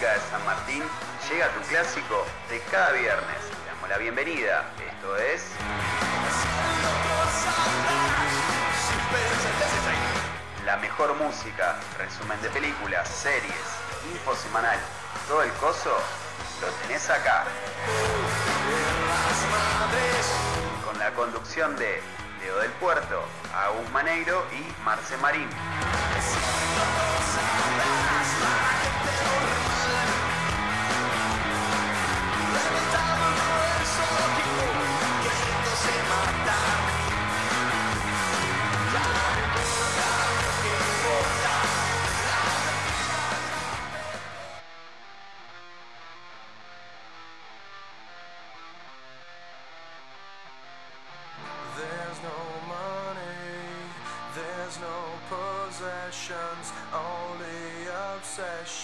De San Martín llega tu clásico de cada viernes. Le damos la bienvenida. Esto es. La mejor música, resumen de películas, series, info semanal, todo el coso lo tenés acá. Con la conducción de Leo del Puerto, Agus Maneiro y Marce Marín.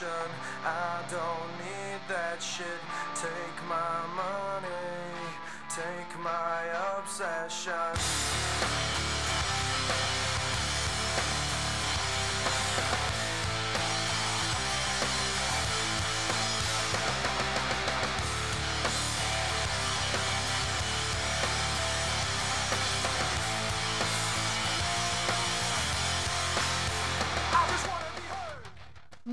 Obsession. I don't need that shit. Take my money, take my obsession.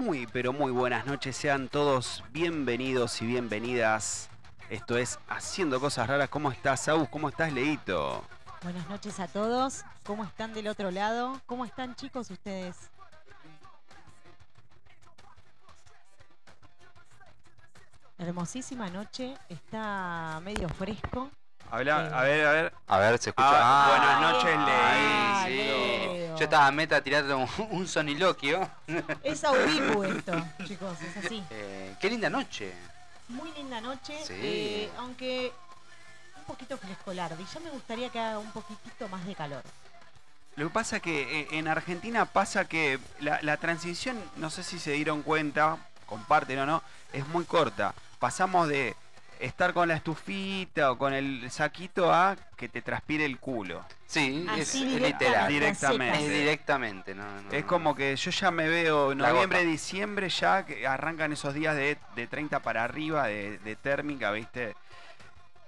Muy, pero muy buenas noches. Sean todos bienvenidos y bienvenidas. Esto es Haciendo Cosas Raras. ¿Cómo estás, Agus? ¿Cómo estás, Leito? Buenas noches a todos. ¿Cómo están del otro lado? ¿Cómo están chicos ustedes? Hermosísima noche, está medio fresco. Habla, a ver, a ver. A ver, se escucha. Ah, Ah, buenas noches, Ah. Leo. Yo estaba meta tirando un, un soniloquio. Es audibu esto, chicos, es así. Eh, qué linda noche. Muy linda noche, Sí. eh, aunque un poquito frescolardo. Y ya me gustaría que haga un poquitito más de calor. Lo que pasa que eh, en Argentina pasa que la, la transición, no sé si se dieron cuenta, comparten o no, es muy corta. Pasamos de estar con la estufita o con el saquito a que te transpire el culo. Sí, Así es literal. Directamente. Es directamente, no, no, Es como que yo ya me veo noviembre, diciembre ya, que arrancan esos días de, de 30 para arriba de, de térmica, ¿viste?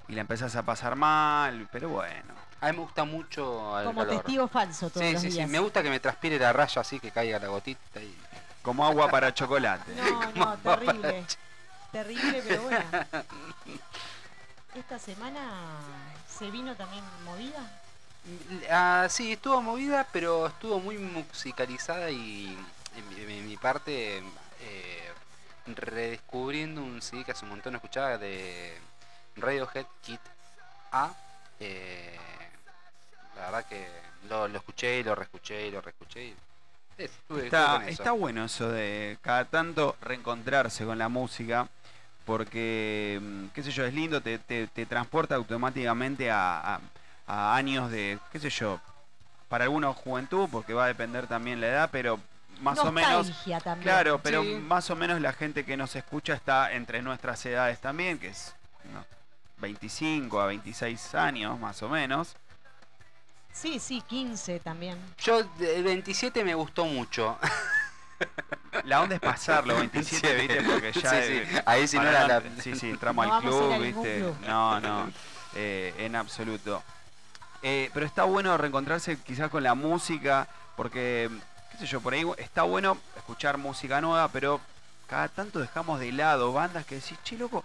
Y la empezás a pasar mal, pero bueno. A mí me gusta mucho el Como calor. testigo falso todos Sí, los sí, sí. días. Me gusta que me transpire la raya así, que caiga la gotita. Y... Como agua para chocolate. No, no, terrible. Terrible, pero bueno. Esta semana se vino también movida. Ah, sí, estuvo movida, pero estuvo muy musicalizada y en mi, en mi parte eh, redescubriendo un CD que hace un montón no escuchaba de Radiohead Kit A. eh, la verdad que lo, lo escuché y lo reescuché y lo reescuché. y- eh, estuve- estuve Está, con eso. está bueno eso de cada tanto reencontrarse con la música, porque, mm, qué sé yo, es lindo, te, te- te transporta automáticamente a, a- a años de, qué sé yo, para algunos juventud, porque va a depender también la edad, pero más o menos... También. Claro, pero Sí. más o menos la gente que nos escucha está entre nuestras edades también, que es no, 25 a 26 años más o menos. Sí, sí, 15 también. Yo, el 27 me gustó mucho. La onda es pasarlo, 27, ¿viste? Porque ya... Sí, eh, sí, ahí sí no era la- Sí, sí, entramos No al club, ¿viste? club. No, no, eh, en absoluto. Eh, pero está bueno reencontrarse quizás con la música, porque, qué sé yo, por ahí está bueno escuchar música nueva, pero cada tanto dejamos de lado bandas que decís, che, loco,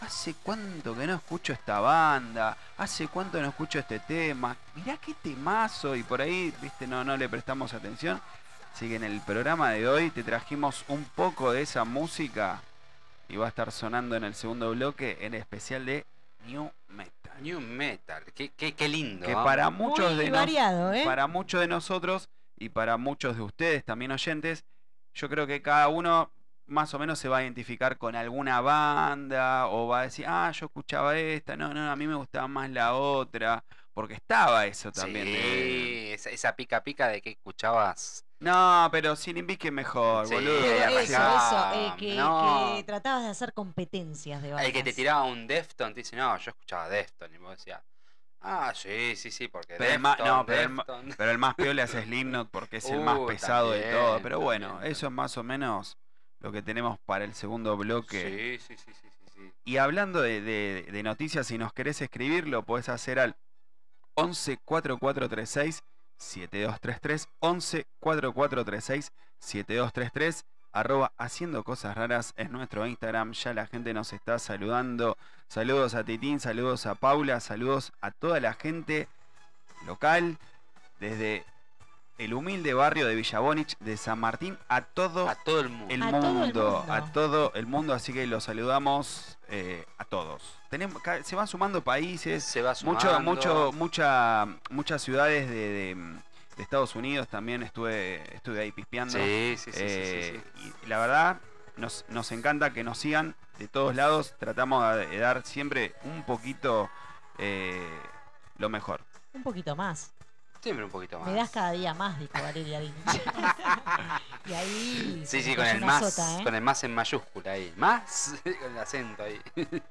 ¿hace cuánto que no escucho esta banda? ¿Hace cuánto no escucho este tema? Mirá qué temazo, y por ahí, viste, no, no le prestamos atención. Así que en el programa de hoy te trajimos un poco de esa música y va a estar sonando en el segundo bloque en especial de New Metal. New Metal, qué, qué, qué lindo. Que para muchos Muy de nos- variado, ¿eh? para muchos de nosotros y para muchos de ustedes también oyentes, yo creo que cada uno más o menos se va a identificar con alguna banda o va a decir, ah, yo escuchaba esta, no, no, a mí me gustaba más la otra, porque estaba eso también. de- Sí, esa, esa pica pica de que escuchabas. No, pero sin Invisque mejor, Sí, boludo. Eso, eso, eh, que, No. que tratabas de hacer competencias de bandas. El que te tiraba un Defton te dice, no, yo escuchaba Defton. Y vos decías, ah, sí, sí, sí, porque Pero el Defton, ma- no, pero el. Pero el más piola es Slipknot porque es el más Uh, pesado de todo. Pero bueno, también, eso es más o menos lo que tenemos para el segundo bloque. Sí, sí, sí, sí, sí, sí. Y hablando de, de- de noticias, si nos querés escribir, lo podés hacer al 11 4436 7233. 11 4436 7233. Arroba haciendo cosas raras es nuestro Instagram. Ya la gente nos está saludando. Saludos a Titín, saludos a Paula, saludos a toda la gente local. Desde el humilde barrio de Villabonich, de San Martín, a todo A todo el mundo. el A mundo, todo el mundo. a todo el mundo, así que los saludamos eh, a todos. Tenemos, ca- se van sumando países, Se va mucho, sumando. mucho, mucha, muchas ciudades de, de- de Estados Unidos también estuve, estuve ahí pispeando. Sí, sí, sí, sí, Eh, sí, sí. Y la verdad, nos, nos encanta que nos sigan de todos lados. Tratamos de dar siempre un poquito eh, lo mejor. Un poquito más. Siempre un poquito más. Me das cada día más, dijo Valeria Lynch. y ahí. Sí, sí, con el más, sota, ¿eh? con el más en mayúscula ahí. Más con el acento ahí.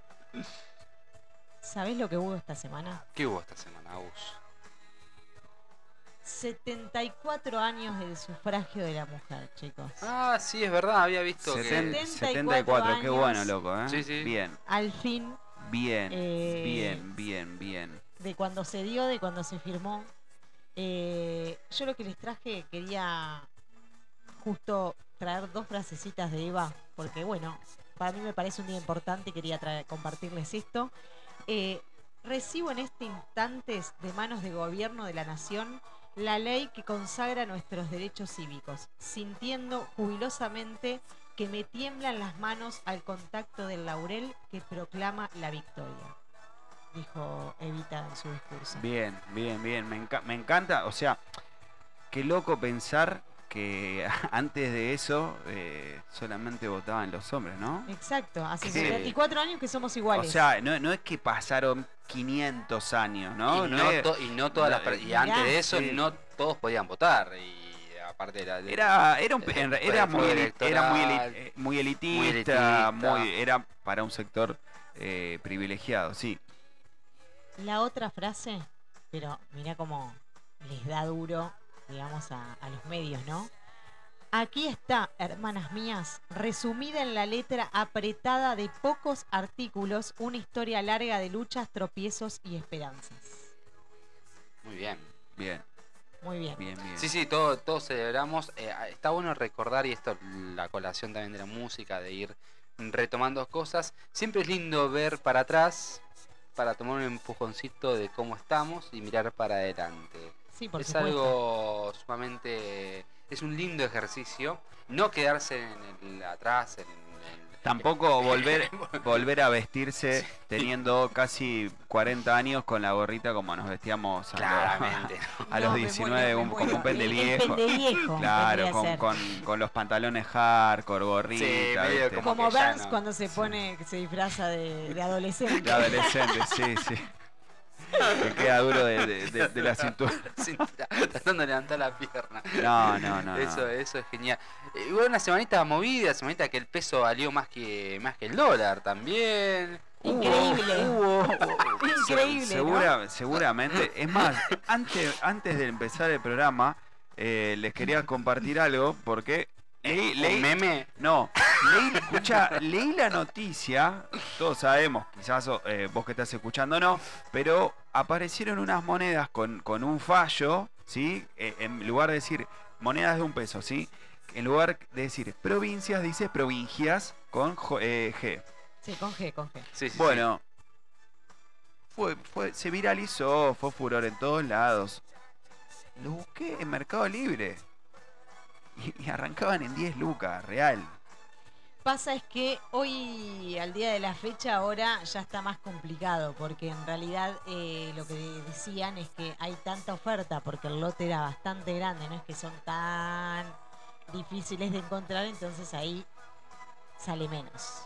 ¿Sabés lo que hubo esta semana? ¿Qué hubo esta semana, Agus? 74 años del sufragio de la mujer, chicos. Ah, sí, es verdad, había visto Seten- que... 74, qué bueno, loco, ¿eh? Sí, sí. Bien, Al fin, bien, Eh, bien, bien, bien. de cuando se dio, de cuando se firmó. Eh, yo lo que les traje quería justo traer dos frasecitas de Eva, porque bueno, para mí me parece un día importante y quería traer- compartirles esto. Eh, recibo en este instante de manos de gobierno de la nación la ley que consagra nuestros derechos cívicos, sintiendo jubilosamente que me tiemblan las manos al contacto del laurel que proclama la victoria, dijo Evita en su discurso. Bien, bien, bien. Me, enca- me encanta, o sea, qué loco pensar que antes de eso eh, solamente votaban los hombres, ¿no? Exacto, hace Sí. 74 años que somos O iguales. sea, no, no es que pasaron 500 años, ¿no? y, No no es- to- y no todas las... no, per- Y antes de eso, Sí. no todos podían votar. Y aparte era... de- Era, era, un- Eh, era muy, era muy, eli- electoral. eh, muy elitista, Muy elitista. muy- era para un sector eh, privilegiado, sí. La otra frase, pero mira cómo les da duro, digamos, a, a los medios, ¿no? Aquí está, hermanas mías, resumida en la letra apretada de pocos artículos, una historia larga de luchas, tropiezos y esperanzas. Muy bien. Bien, Muy bien. bien, bien. Sí, sí, todo- todos celebramos. Eh, está bueno recordar, y esto, la colación también de la música, de ir retomando cosas. Siempre es lindo ver para atrás, para tomar un empujoncito de cómo estamos y mirar para adelante. Sí, por es supuesto. algo sumamente... Es un lindo ejercicio. No quedarse en el atrás, en el... Tampoco volver, volver a vestirse Sí. teniendo casi 40 años con la gorrita como nos vestíamos a, los- Claramente. a No, los me 19, muero, me un- como muero. un pende viejo. Claro, con, con- con los pantalones hardcore, gorrita, medio ¿viste? como- Como Burns no. cuando se pone, que se disfraza de, de adolescente. de adolescente, sí, sí. Que queda duro de, de- de- de la cintura. Cintura, tratando de levantar la pierna. No, no, no. Eso, no. eso es genial. Eh, hubo una semanita movida, semanita que el peso valió más que más que el dólar también. Increíble. Hubo- hubo- Increíble, se- ¿no? segura- Seguramente. Es más, antes, antes de empezar el programa, eh, les quería compartir algo porque leí, ¿Un leí- meme? No, leí, escucha, leí la noticia, todos sabemos, quizás eh, vos que estás escuchando no, pero aparecieron unas monedas con, con un fallo, ¿sí? Eh, en lugar de decir monedas de un peso, ¿sí? En lugar de decir provincias, dice provincias con jo- eh, G. Sí, con G, con G. Sí, sí, sí. Bueno, fue, fue, se viralizó, fue furor en todos lados. Lo busqué en Mercado Libre. Y, y arrancaban en 10 lucas, real. Pasa es que hoy, al día de la fecha, ahora ya está más complicado, porque en realidad eh, lo que decían es que hay tanta oferta, porque el lote era bastante grande, no es que son tan difíciles de encontrar, entonces ahí sale menos.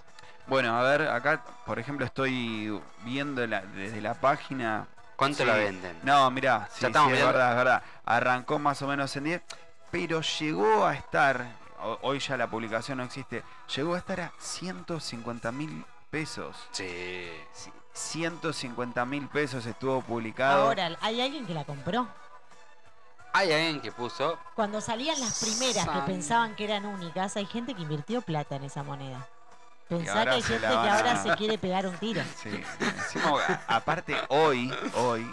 Bueno, a ver, acá, por ejemplo, estoy viendo la- desde la página. ¿Cuánto Sí. la venden? No, mirá, sí, Ya estamos sí, es verdad, es verdad. Arrancó más o menos en 10, pero llegó a estar, ho- hoy ya la publicación no existe, llegó a estar a 150 mil pesos. Sí. Sí, 150 mil pesos estuvo publicado. Ahora, ¿hay alguien que la compró? Hay alguien que puso. Cuando salían las primeras que pensaban que eran únicas, hay gente que invirtió plata en esa moneda. Pensá que hay gente que ahora a- se quiere pegar un tiro. Sí. Encima, aparte, hoy, hoy,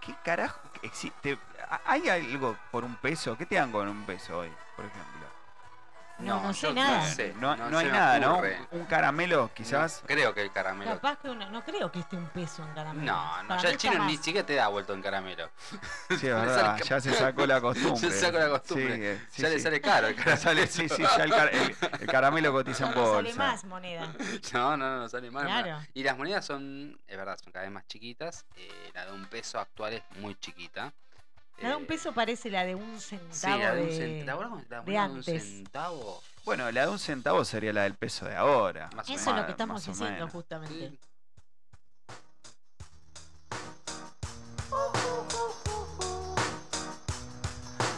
¿qué carajo existe? ¿Hay algo por un peso? ¿Qué te dan con un peso hoy, por ejemplo? No, no sé yo nada. No, sé, No, no no hay nada, ¿no? Un caramelo, quizás. No, creo que el caramelo. Capaz que una, no creo que esté un peso en caramelo. No, no, Para ya el chino ni más. siquiera te da vuelto en caramelo. Sí, es verdad, sale ya se sacó la costumbre. Se sacó la costumbre. Sí, eh, sí, ya le sale caro el caramelo. sí, sí, ya el, car- el- el caramelo cotiza en No bolsa. sale más moneda. No, no, no, sale mal. Claro. Y las monedas son, es verdad, son cada vez más chiquitas. Eh, la de un peso actual es muy chiquita. La de un peso parece la de un Sí, centavo la de un de... centavo. ¿Te acuerdas cómo la de de un antes. centavo? Bueno, la de un centavo sería la del peso de ahora. Más o Eso es lo que estamos diciendo justamente. Sí.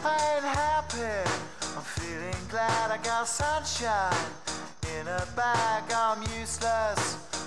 I ain't happy. I'm feeling glad I got sunshine in a bag. I'm useless,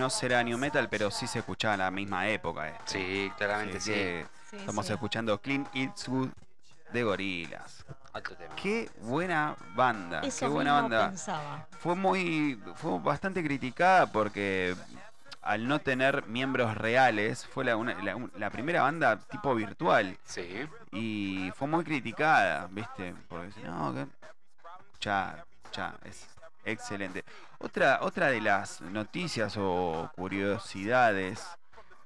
No será new metal, pero sí se escuchaba en la misma época. esto. Sí, claramente sí. Estamos sí. escuchando Clint Eastwood de Gorilas. Alto tema. Qué buena banda, Eso qué buena mismo banda. pensaba. Fue muy, fue bastante criticada porque al no tener miembros reales, fue la, una- la- primera banda tipo virtual Sí. y fue muy criticada, ¿viste? Porque no, que... ya, ya, es excelente. Otra, otra de las noticias o curiosidades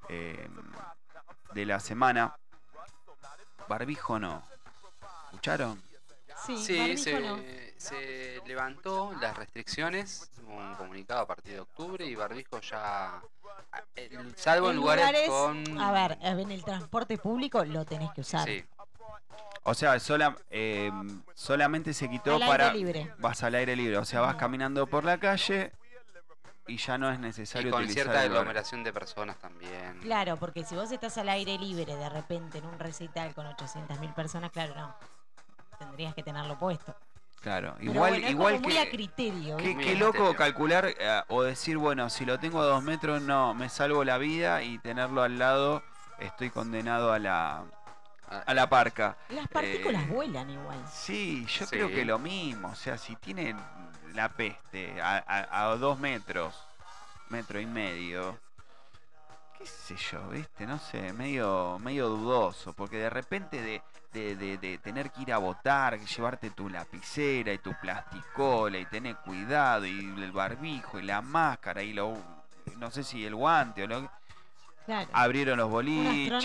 eh, de la semana, barbijo no. ¿Escucharon? Sí, Sí, se, no. se levantó las restricciones, un comunicado a partir de octubre y barbijo ya, el- salvo en En lugares, con... A ver, en el transporte público lo tenés que usar. Sí, O sea, sola- eh, solamente se quitó Al aire para... libre. Vas al aire libre, o sea, vas caminando por la calle y ya no es necesario y con utilizar cierta aglomeración de personas también. Claro, porque si vos estás al aire libre de repente en un recital con 800.000 personas, claro, no. Tendrías que tenerlo puesto. Claro, Pero igual, bueno, es igual muy a criterio. Qué, loco criterio. calcular eh, o decir, bueno, si lo tengo a dos metros, no, me salvo la vida y tenerlo al lado, estoy condenado a la, a la parca. Las partículas Eh, vuelan igual. Sí, yo Sí. creo que lo mismo. O sea, si tiene la peste a, a- a dos metros, metro y medio, qué sé yo, ¿viste? No sé, medio, medio dudoso. Porque de repente de, de- de- de tener que ir a votar, llevarte tu lapicera y tu plasticola y tener cuidado y el barbijo y la máscara y lo... No sé si el guante o lo que... Claro. Abrieron los boliches.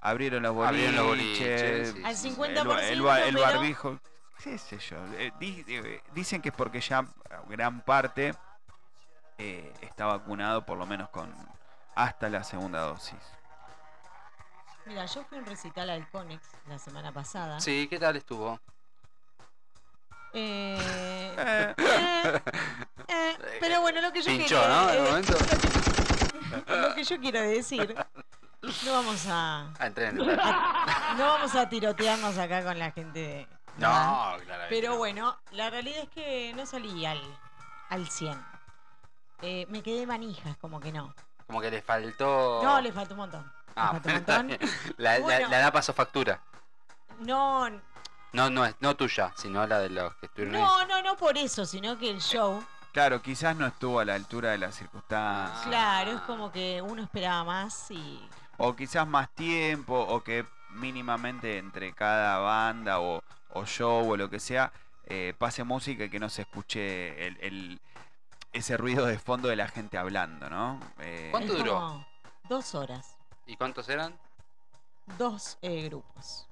Abrieron los boliches. Abrieron los boliches, sí, Al sí, sí. 50%, El, el barbijo. ¿Qué sé yo? eh, di- eh, dicen que es porque ya gran parte eh, está vacunado, por lo menos con hasta la segunda dosis. Mira, yo fui a un recital al Conex la semana pasada. Sí, ¿qué tal estuvo? Eh, Eh, eh, eh, pero bueno, lo que yo Pinchó, eh. lo que yo quiero decir, no vamos a, Ah, entré en a- no vamos a tirotearnos acá con la gente de. No, claro. Pero bueno, la realidad es que no salí al, al 100. Eh, me quedé manijas, como que no. Como que le faltó. No, le faltó un montón. Le Ah, faltó un montón. La, la- Bueno. la edad pasó factura. No, No, no es no tuya, sino la de los que estuvieron ahí. no, no, no por eso, sino que el show, Claro, quizás no estuvo a la altura de las circunstancias. claro, es como que uno esperaba más y O quizás más tiempo, o que mínimamente entre cada banda o, o show o lo que sea, eh, pase música y que no se escuche el, el- ese ruido de fondo de la gente hablando, ¿no? Eh, ¿Cuánto duró? como dos horas, ¿Y cuántos eran? dos eh, grupos.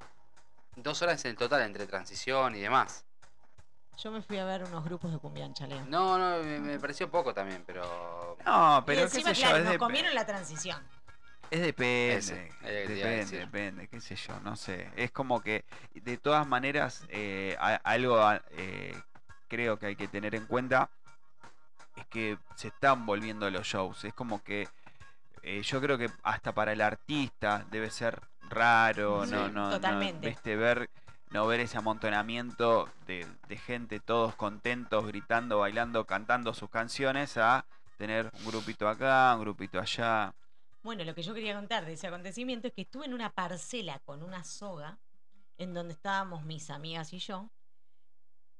Dos horas en total entre transición y demás. Yo me fui a ver unos grupos de cumbia en chaleo. No, no, me, me pareció poco también, pero. No, y pero qué encima, sé claro, yo, es, nos de- comieron la transición. es depende, Ese, depende, depende, qué sé yo, no sé. Es como que, de todas maneras, eh, algo eh, creo que hay que tener en cuenta es que se están volviendo los shows. Es como que eh, yo creo que hasta para el artista debe ser raro, Sí, no, no, no, totalmente. viste, ver, no ver ese amontonamiento de, de gente todos contentos, gritando, bailando, cantando sus canciones, a tener un grupito acá, un grupito allá. Bueno, lo que yo quería contar de ese acontecimiento es que estuve en una parcela con una soga, en donde estábamos mis amigas y yo,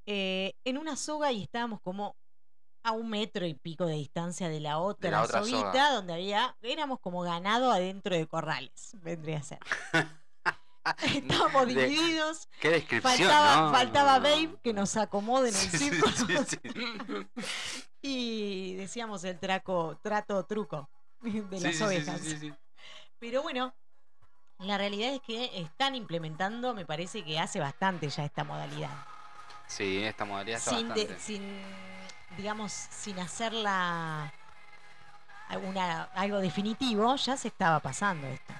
eh, en una soga y estábamos como a un metro y pico de distancia de la otra, la otra soguita, soga. donde había, éramos como ganado adentro de corrales, vendría a ser. Estábamos De- divididos, Qué descripción, faltaba, ¿no? faltaba No. Babe que nos acomoden en Sí, sí, círculo. sí, sí. y decíamos el traco, trato truco de las ovejas. Pero bueno, la realidad es que están implementando, me parece que hace bastante ya esta modalidad. Sí, esta modalidad está Sin, de- sin, digamos, sin hacerla alguna, algo definitivo, ya se estaba pasando esto.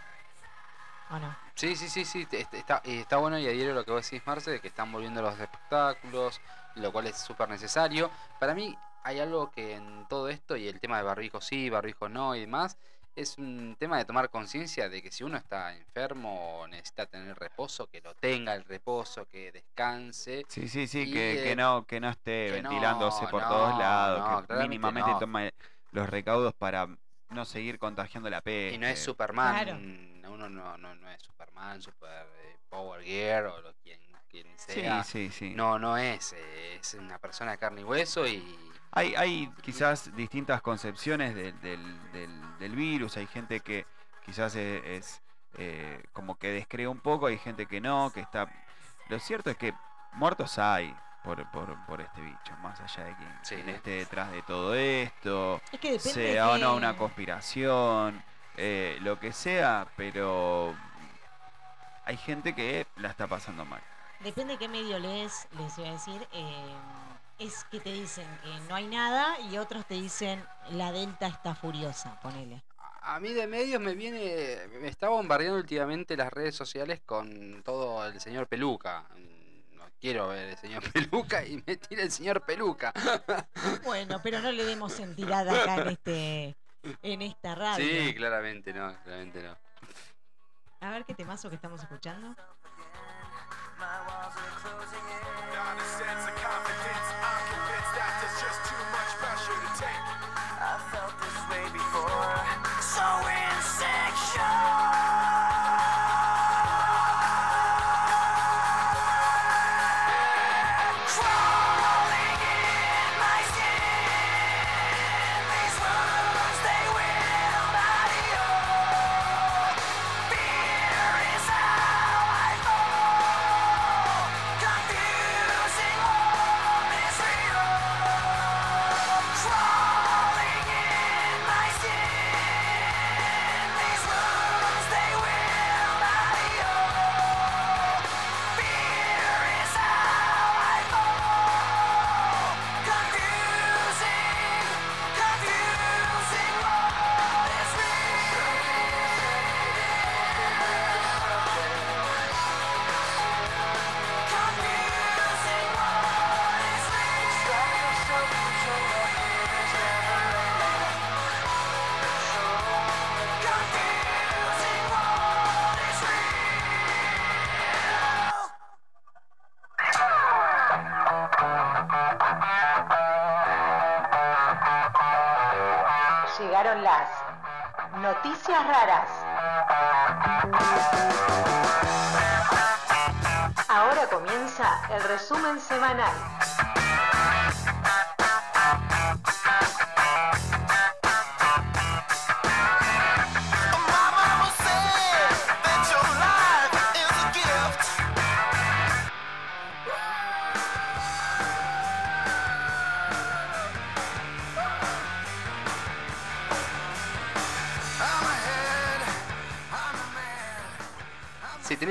¿O no? Sí, sí, sí, sí, está, y está bueno y adhiero a lo que vos decís, Marce, de que están volviendo los espectáculos, lo cual es súper necesario. Para mí hay algo que en todo esto, y el tema de barbijo sí, barbijo no y demás, es un tema de tomar conciencia de que si uno está enfermo o necesita tener reposo, que lo tenga el reposo, que descanse. Sí, sí, sí, que, que eh, no, que no esté que no, ventilándose por no, todos lados, no, que mínimamente no. tome los recaudos para no seguir contagiando la peste. Y no es Superman, Claro. Uno no, no, no es Superman, Super eh, Power Gear o lo quien, quien sea. sí, sí. No, no es, eh, es una persona de carne y hueso y Hay, hay quizás distintas concepciones del, del- del- del virus. Hay gente que quizás es, es, eh, como que descree un poco, hay gente que no, que está... Lo cierto es que muertos hay por, por, por este bicho, más allá de quien, Sí. esté detrás de todo esto, Es que sea de o no una conspiración, eh, lo que sea, pero hay gente que la está pasando mal. Depende de qué medio lees, les iba a decir. eh, es que te dicen que no hay nada y otros te dicen la delta está furiosa, ponele. a mí de medios me viene, me está bombardeando últimamente las redes sociales con todo el señor Peluca. No quiero ver el señor Peluca y me tira el señor Peluca. Bueno, pero no le demos entidad acá en este en esta radio. Sí, claramente no, claramente no. A ver qué temazo que estamos escuchando. My walls are closing in. Not a sense of confidence. I'm convinced that there's just too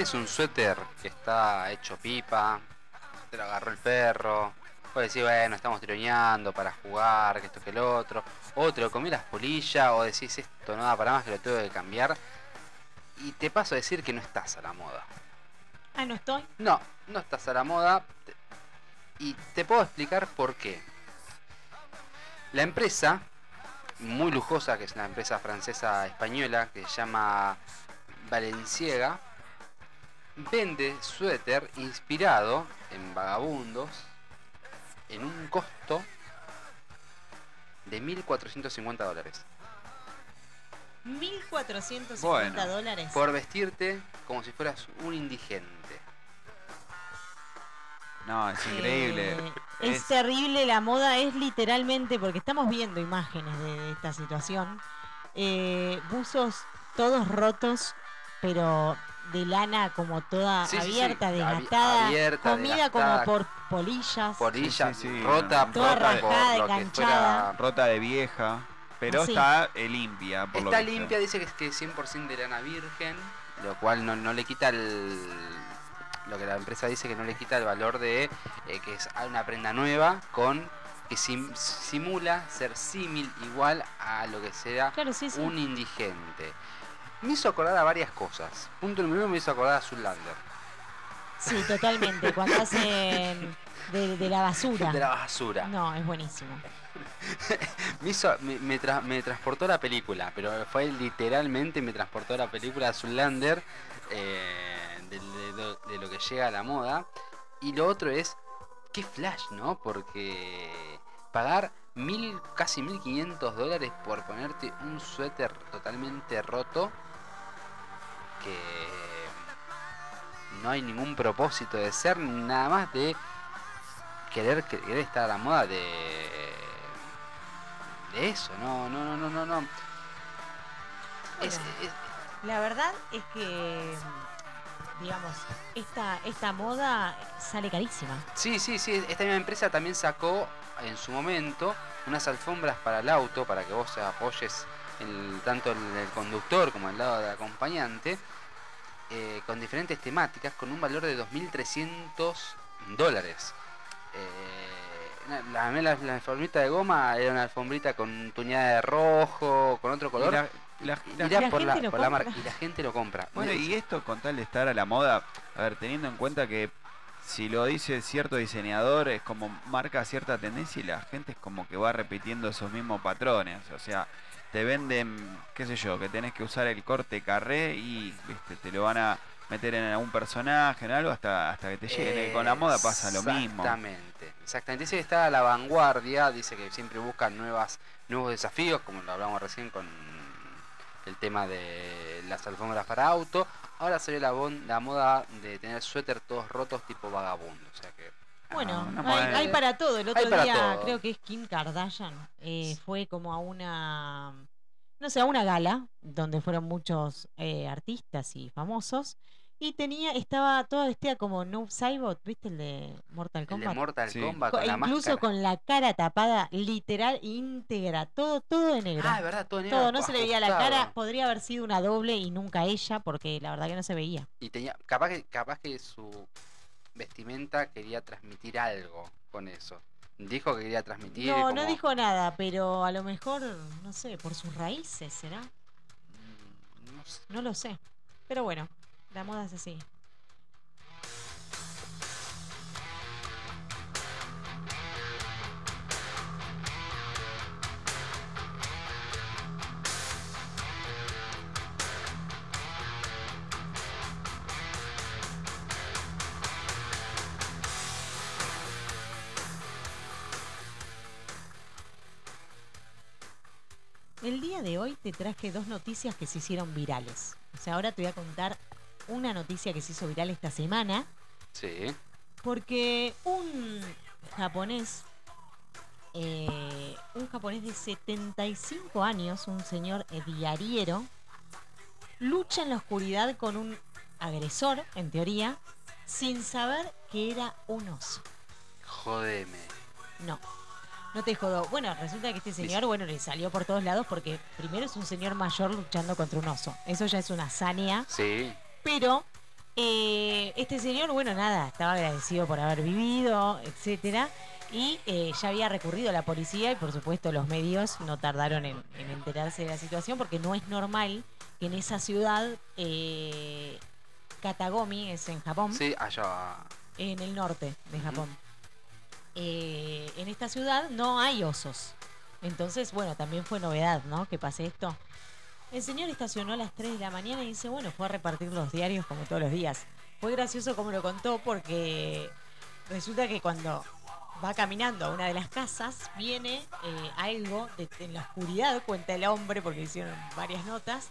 tenés un suéter que está hecho pipa, te lo agarró el perro, puedes decir, bueno, estamos tironeando para jugar, que esto que el otro, o te lo comí las polillas, o decís esto no da para más que lo tengo que cambiar, y te paso a decir que no estás a la moda. Ah, no estoy. No, no estás a la moda, y te puedo explicar por qué. La empresa, muy lujosa, que es una empresa francesa española, que se llama Valenciega, vende suéter inspirado en vagabundos en un costo de 1.450 dólares. 1.450 Bueno, dólares. Por vestirte como si fueras un indigente. No, es increíble. Eh, es, Es- terrible, la moda es literalmente, porque estamos viendo imágenes de, de esta situación, eh, buzos todos rotos, pero de lana como toda Sí, sí, sí, abierta, desgastada, abierta, comida desgastada. como por polillas. Polilla Sí, sí, sí, rota, no. Toda rota por rajada, lo que fuera Rota de vieja. Pero Sí. está eh, limpia. Por Está limpia, dice que es que es 100% de lana virgen, lo cual no, no le quita el... Lo que la empresa dice que no le quita el valor de eh, que es una prenda nueva con que sim- simula ser símil igual a lo que sea Claro, sí, sí. un indigente. Me hizo acordar a varias cosas. Punto número uno me hizo acordar a Zulander. Sí, totalmente. Cuando hacen de, de la basura. De la basura. No, es buenísimo. Me, hizo, me, me tra- me transportó a la película, pero fue literalmente me transportó a la película Zulander eh, de, de- de- de lo que llega a la moda. Y lo otro es, qué flash, ¿no? Porque pagar mil, casi 1500 dólares por ponerte un suéter totalmente roto que no hay ningún propósito de ser, nada más de querer, querer estar a la moda de, de eso, no, no, no, no, no, no. Es- La verdad es que, digamos, esta, esta moda sale carísima. sí, sí, sí, esta misma empresa también sacó en su momento unas alfombras para el auto, para que vos apoyes el- tanto el, el conductor como el lado del acompañante, eh, con diferentes temáticas, con un valor de 2.300 dólares. Eh, la, la, la alfombrita de goma era una alfombrita con tuñada de rojo, con otro Y color. la- la- y la- por, por marca y la gente lo compra. Bueno, y esto con tal de estar a la moda, a ver, teniendo en cuenta que si lo dice cierto diseñador, es como marca cierta tendencia y la gente es como que va repitiendo esos mismos patrones. O sea, te venden, qué sé yo, que tenés que usar el corte carré y viste, te lo van a meter en algún personaje, en algo, hasta, hasta que te lleguen. Con la moda pasa lo mismo. Exactamente, exactamente. Dice que está a la vanguardia, dice que siempre buscan nuevas, nuevos desafíos, como lo hablamos recién con el tema de las alfombras para auto. Ahora salió la moda de tener suéter todos rotos tipo vagabundo. O sea que Bueno, una hay, hay para todo. El otro día, todo. creo que es Kim Kardashian, eh, fue como a una, no sé, a una gala donde fueron muchos eh, artistas y famosos. Y tenía, estaba toda vestida como Noob Saibot, ¿viste el de Mortal el de Kombat? Mortal Sí. Kombat Co- con la incluso máscara. con la cara tapada, literal, íntegra, todo, todo de negro. Ah, es verdad, todo negro. todo, no se le veía la cara, podría haber sido una doble y nunca ella, porque la verdad que no se veía. Y tenía, capaz que, capaz que su vestimenta quería transmitir algo con eso. Dijo que quería transmitir. No, no dijo nada, pero a lo mejor, no sé, por sus raíces, ¿será? Mm, No sé. No lo sé. Pero bueno, la moda es así. Día de hoy te traje dos noticias que se hicieron virales. O sea, ahora te voy a contar una noticia que se hizo viral esta semana, Sí. porque un japonés, eh, un japonés de 75 años, un señor diariero, lucha en la oscuridad con un agresor, en teoría, sin saber que era un oso. Jodeme. No. No te jodo. Bueno, resulta que este señor, bueno, le salió por todos lados porque primero es un señor mayor luchando contra un oso. Eso ya es una hazaña. Sí. Pero eh, este señor, bueno, nada, estaba agradecido por haber vivido, etcétera. Y eh, ya había recurrido a la policía y por supuesto los medios no tardaron en, en enterarse de la situación porque no es normal que en esa ciudad, eh, Katagomi, es en Japón, Sí, allá. en el norte de. Japón. Eh, en esta ciudad no hay osos. Entonces, bueno, también fue novedad, ¿no? Que pase esto. El señor estacionó a las 3 de la mañana y dice, bueno, fue a repartir los diarios como todos los días. Fue gracioso como lo contó porque resulta que cuando va caminando a una de las casas, viene eh, algo en la oscuridad, cuenta el hombre, porque hicieron varias notas,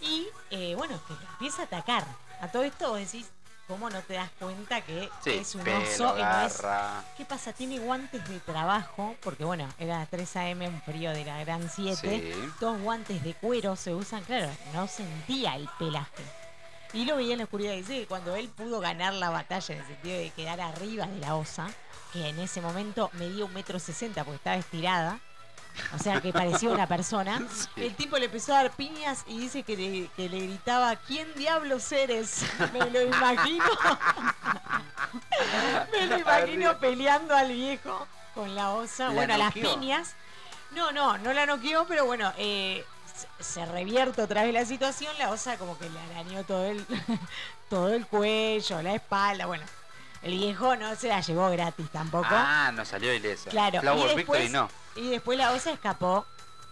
y eh, bueno, que empieza a atacar. A todo esto vos decís, ¿cómo no te das cuenta que Sí, es un oso y no es garra. ¿Qué pasa? Tiene guantes de trabajo, porque bueno, era 3 AM, un frío de la gran 7. Sí. Dos guantes de cuero se usan, claro, no sentía el pelaje. Y lo veía en la oscuridad. Dice que cuando él pudo ganar la batalla, en el sentido de quedar arriba de la osa, que en ese momento medía un metro sesenta porque estaba estirada, o sea que parecía una persona, Sí. el tipo le empezó a dar piñas y dice que le, que le gritaba, ¿quién diablos eres? Me lo imagino. Me lo imagino peleando al viejo con la osa. ¿La bueno, las piñas. No, no, no la noqueó, pero bueno, eh, se, revierte otra vez la situación. La osa como que le arañó todo el, todo el cuello, la espalda. Bueno, el viejo no se la llevó gratis tampoco. Ah, no salió ilesa. Claro, Flower y Victory después, no. Y después la osa escapó.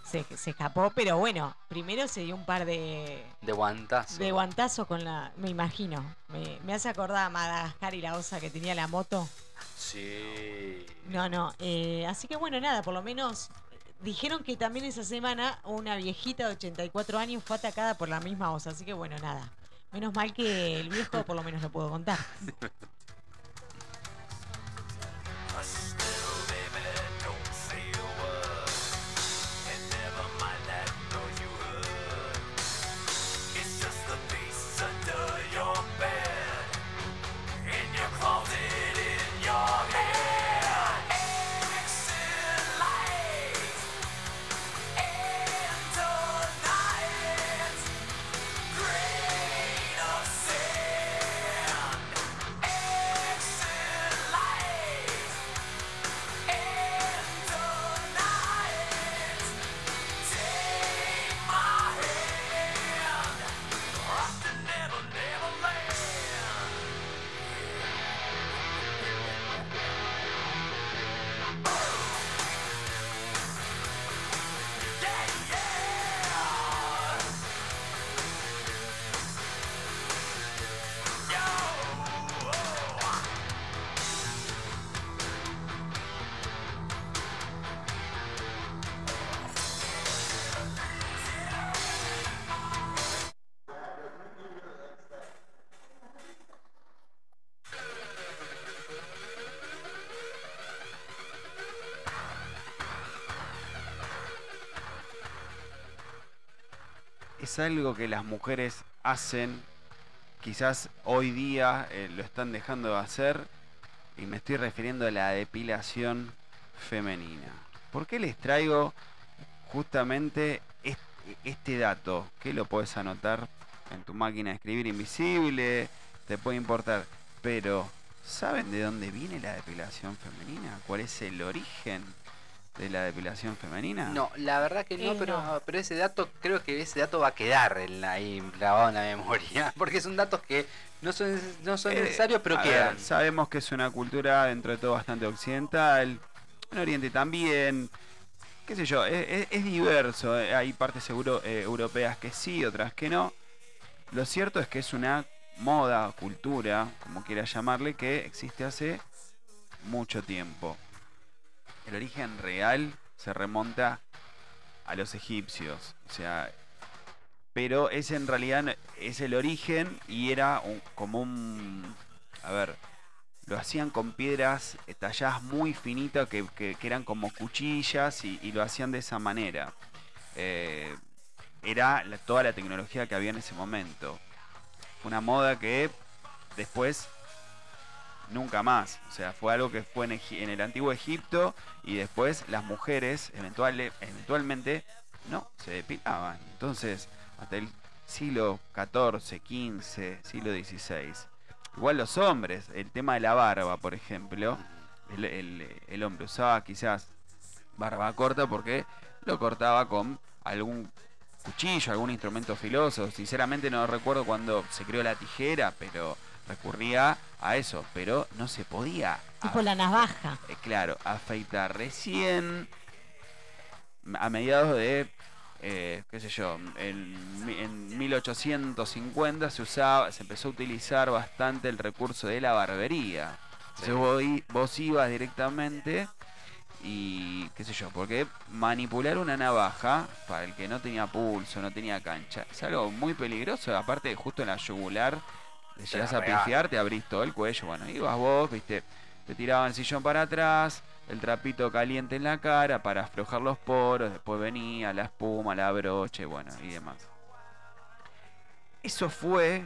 Se, se escapó, pero bueno, primero se dio un par de, De guantazo. de guantazo con la. Me imagino. Me, me hace acordar a Madagascar y la osa que tenía la moto. Sí. No, no. eh, así que bueno, nada, por lo menos. Dijeron que también esa semana una viejita de 84 años fue atacada por la misma osa. Así que bueno, nada. Menos mal que el viejo por lo menos lo puedo contar. es algo que las mujeres hacen, quizás hoy día eh, lo están dejando de hacer, y me estoy refiriendo a la depilación femenina. ¿Por qué les traigo justamente este, este dato? Que lo puedes anotar en tu máquina de escribir invisible, te puede importar, pero ¿saben de dónde viene la depilación femenina? ¿Cuál es el origen de la depilación femenina? No, la verdad que no, Eh, pero, no. pero ese dato, creo que ese dato va a quedar en la- ahí grabado en la memoria. Porque son datos que no son, no son Eh, necesarios, pero a quedan. ver, sabemos que es una cultura dentro de todo bastante occidental, en Oriente también, qué sé yo, es, es- es diverso, eh, hay partes seguro eh, europeas que sí, otras que no. Lo cierto es que es una moda, cultura, como quieras llamarle, que existe hace mucho tiempo. El origen real se remonta a los egipcios. O sea, pero ese en realidad es el origen y era un- como un... A ver, lo hacían con piedras talladas muy finitas que, eran como cuchillas y, lo hacían de esa manera. Eh, era toda la tecnología que había en ese momento. Una moda que después nunca más. O sea, fue algo que fue en, el antiguo Egipto y después las mujeres eventuale- eventualmente no se depilaban. Entonces, hasta el siglo XIV, XV, siglo XVI. Igual los hombres, el tema de la barba, por ejemplo, el, el- el hombre usaba quizás barba corta porque lo cortaba con algún cuchillo, algún instrumento filoso. Sinceramente no recuerdo cuando se creó la tijera, pero recurría a eso. Pero no se podía. Tipo la navaja. Eh, claro, afeitar recién a mediados de, eh, qué sé yo, en, mi- en 1850 se usaba, se empezó a utilizar bastante el recurso de la barbería. Entonces vos, ibas directamente y qué sé yo, porque manipular una navaja para el que no tenía pulso, no tenía cancha, es algo muy peligroso, aparte justo en la yugular, Te llegas a pifiar, te abrís todo el cuello, bueno, ibas vos, viste, te tiraban el sillón para atrás, el trapito caliente en la cara para aflojar los poros, después venía la espuma, la broche, bueno, y demás. Eso fue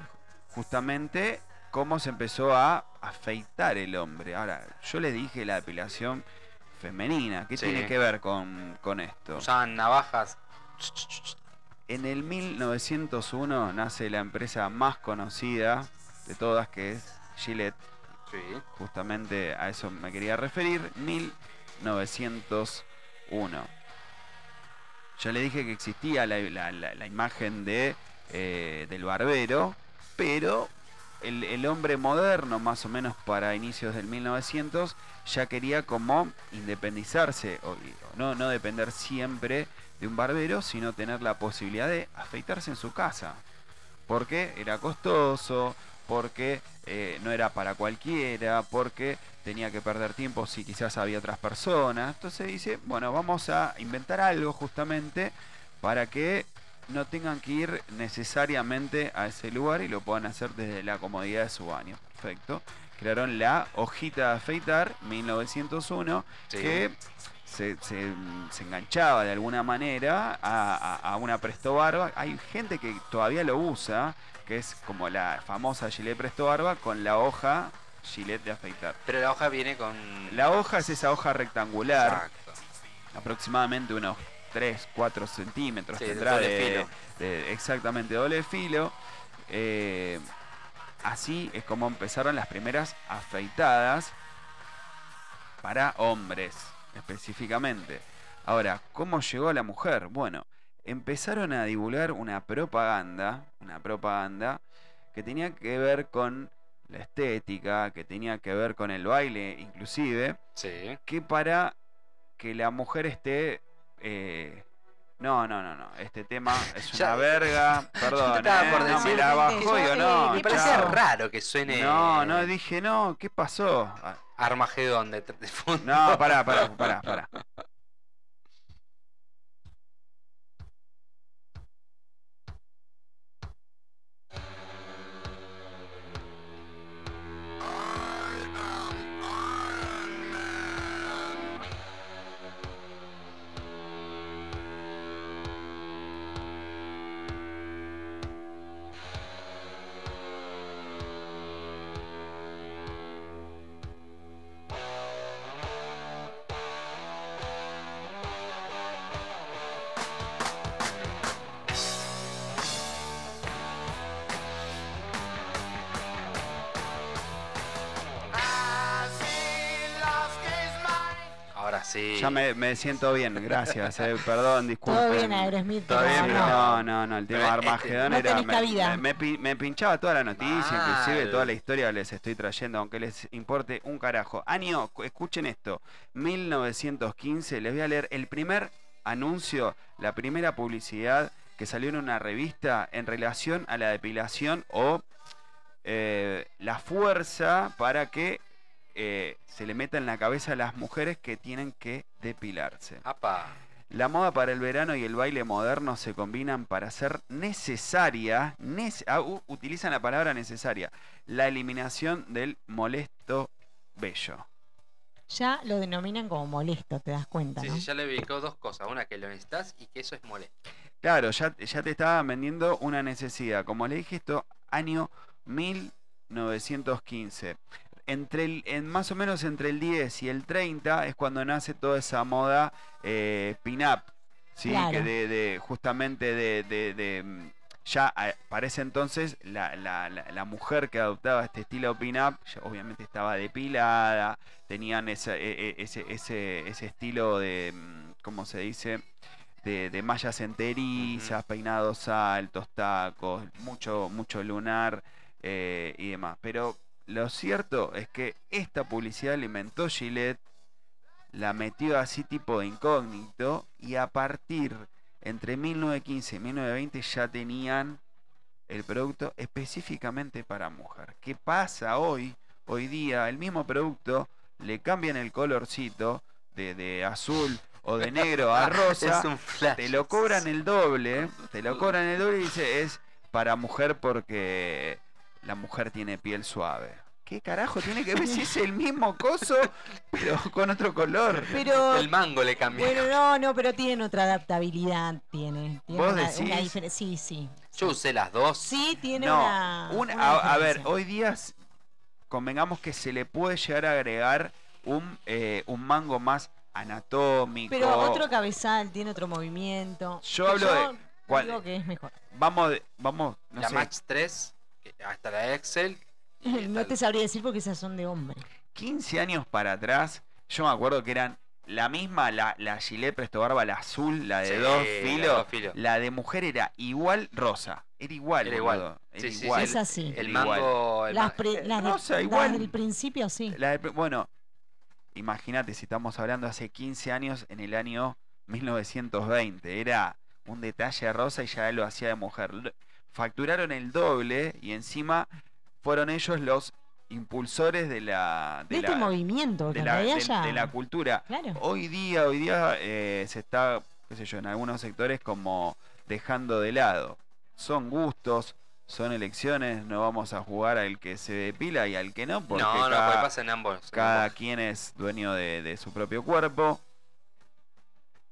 justamente cómo se empezó a afeitar el hombre. Ahora, yo les dije la depilación femenina. ¿Qué Sí. tiene que ver con, con esto? Usaban navajas. En el 1901 nace la empresa más conocida de todas, que es Gillette. Sí. Justamente a eso me quería referir. 1901. Ya le dije que existía la, la- la- la imagen de, eh, del barbero, pero el, el hombre moderno, más o menos para inicios del 1900, ya quería como independizarse, o no, no depender siempre de un barbero, sino tener la posibilidad de afeitarse en su casa. Porque era costoso, porque eh, no era para cualquiera, porque tenía que perder tiempo si quizás había otras personas. Entonces dice, bueno, vamos a inventar algo justamente para que no tengan que ir necesariamente a ese lugar y lo puedan hacer desde la comodidad de su baño. Perfecto. Crearon la hojita de afeitar 1901 Sí. que se, se- se enganchaba de alguna manera a, a- a una Presto Barba. Hay gente que todavía lo usa, que es como la famosa Gillette Presto Barba con la hoja Gillette de afeitar. Pero la hoja viene con. La hoja es esa hoja rectangular, Exacto. aproximadamente unos 3, 4 centímetros Sí, de tendrá doble de, filo. de- exactamente doble filo. Eh, así es como empezaron las primeras afeitadas para hombres específicamente. Ahora, ¿cómo llegó a la mujer? Bueno, empezaron a divulgar una propaganda, una propaganda que tenía que ver con la estética, que tenía que ver con el baile inclusive, Sí. que para que la mujer esté... eh, no, no, no, no. Este tema es Ya- una verga. Perdón, estaba eh, por no me decir la que bajo yo, yo no. Me ¿Qué parecía pasó? raro que suene. No, no, dije no. ¿Qué pasó? Armagedón de, de fondo. No, pará, pará, pará, pará. Ya me, me siento bien, gracias. eh, perdón, disculpen. Todo bien, Aerosmith. Todo bien, no. No, no, no, el tema de este, Armagedón no era. Me, cabida. me- me pi- me pinchaba toda la noticia, Mal. inclusive toda la historia les estoy trayendo, aunque les importe un carajo. Año, cu- escuchen esto: 1915, les voy a leer el primer anuncio, la primera publicidad que salió en una revista en relación a la depilación o eh, la fuerza para que eh, se le meta en la cabeza a las mujeres que tienen que depilarse. Apa. La moda para el verano y el baile moderno se combinan para ser necesaria, nece- ah, utilizan la palabra necesaria, la eliminación del molesto bello. Ya lo denominan como molesto, te das cuenta, Sí, ¿no? sí, ya le ubicó dos cosas. Una que lo necesitas y que eso es molesto. Claro, ya, ya te estaban vendiendo una necesidad. Como le dije, esto año 1915. Entre el, en más o menos entre el 10 y el 30 es cuando nace toda esa moda eh, pin-up. ¿sí? Claro. Que de, de- justamente de, de- de, mm, ya a- para ese entonces la, la- la- la mujer que adoptaba este estilo pin-up ya obviamente estaba depilada, tenían ese, e- e- ese, ese, ese estilo de, mm, ¿cómo se dice? De, de mallas enterizas, peinados altos, tacos, mucho, mucho lunar eh, y demás. Pero lo cierto es que esta publicidad alimentó Gillette, la metió así tipo de incógnito y a partir entre 1915 y 1920 ya tenían el producto específicamente para mujer. ¿Qué pasa hoy? Hoy día el mismo producto le cambian el colorcito de, de azul o de negro a rosa es un flash. te lo cobran el doble, te lo cobran el doble y dice es para mujer porque la mujer tiene piel suave. ¿Qué carajo tiene que ver si es el mismo coso, pero con otro color? Pero, El mango le cambió. bueno, no, no, pero tienen otra adaptabilidad, tiene. tiene ¿Vos una, decís? una diferen- Sí, sí. Yo usé las dos. Sí, tiene No, una, un- una a, a ver, hoy día convengamos que se le puede llegar a agregar un, eh, un mango más anatómico. Pero otro cabezal, tiene otro movimiento. Yo hablo de- ¿cuál? digo que es mejor. Vamos, de- vamos, no la sé, Max 3, que- hasta la Excel. No hasta te sabría decir porque esas son de hombre. 15 años para atrás, yo me acuerdo que eran la misma, la, la Gillette Presto Barba, la azul, la de Sí, dos la de filos. La de mujer era igual rosa. Era igual, Era igual. boludo, Era Sí, sí, sí. igual. Es así. El mango. el Las, ma- pre- eh, las de- rosa, las igual. del principio sí. La de- bueno, imagínate si estamos hablando hace 15 años en el año 1920. Era un detalle rosa y ya lo hacía de mujer. Facturaron el doble y encima fueron ellos los impulsores de la, De, de este la, movimiento, porque de la, de- la cultura. Claro. Hoy día, hoy día eh, se está, qué sé yo, en algunos sectores como dejando de lado. Son gustos, son elecciones, no vamos a jugar al que se depila y al que no, porque No, no, cada, pasa en ambos. en cada ambos. quien es dueño de, de su propio cuerpo.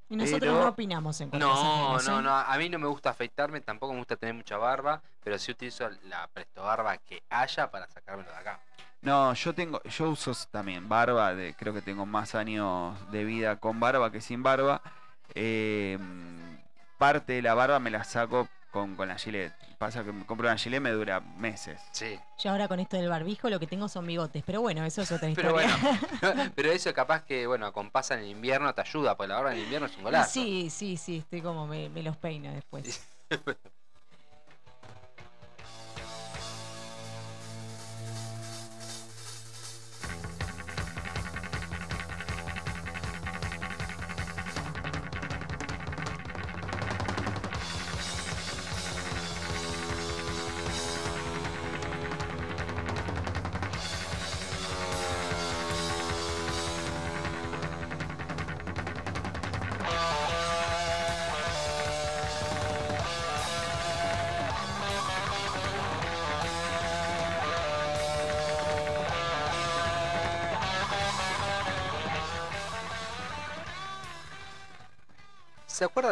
Y nosotros pero- no opinamos en cosas No, ajenas, no, ¿eh? no. A mí no me gusta afeitarme, tampoco me gusta tener mucha barba, pero sí utilizo la presto barba que haya para sacármelo de acá. No, yo tengo, yo uso también barba, de, creo que tengo más años de vida con barba que sin barba. Eh, parte de la barba me la saco con, con la gilet. Pasa que me compro una gilet me dura meses. Sí. Yo ahora con esto del barbijo lo que tengo son bigotes, pero bueno, eso es otra Pero historia. bueno, pero eso capaz que, bueno, acompasa en el invierno, te ayuda, porque la barba en el invierno es un golazo. sí, sí, sí, estoy como me, me los peino después.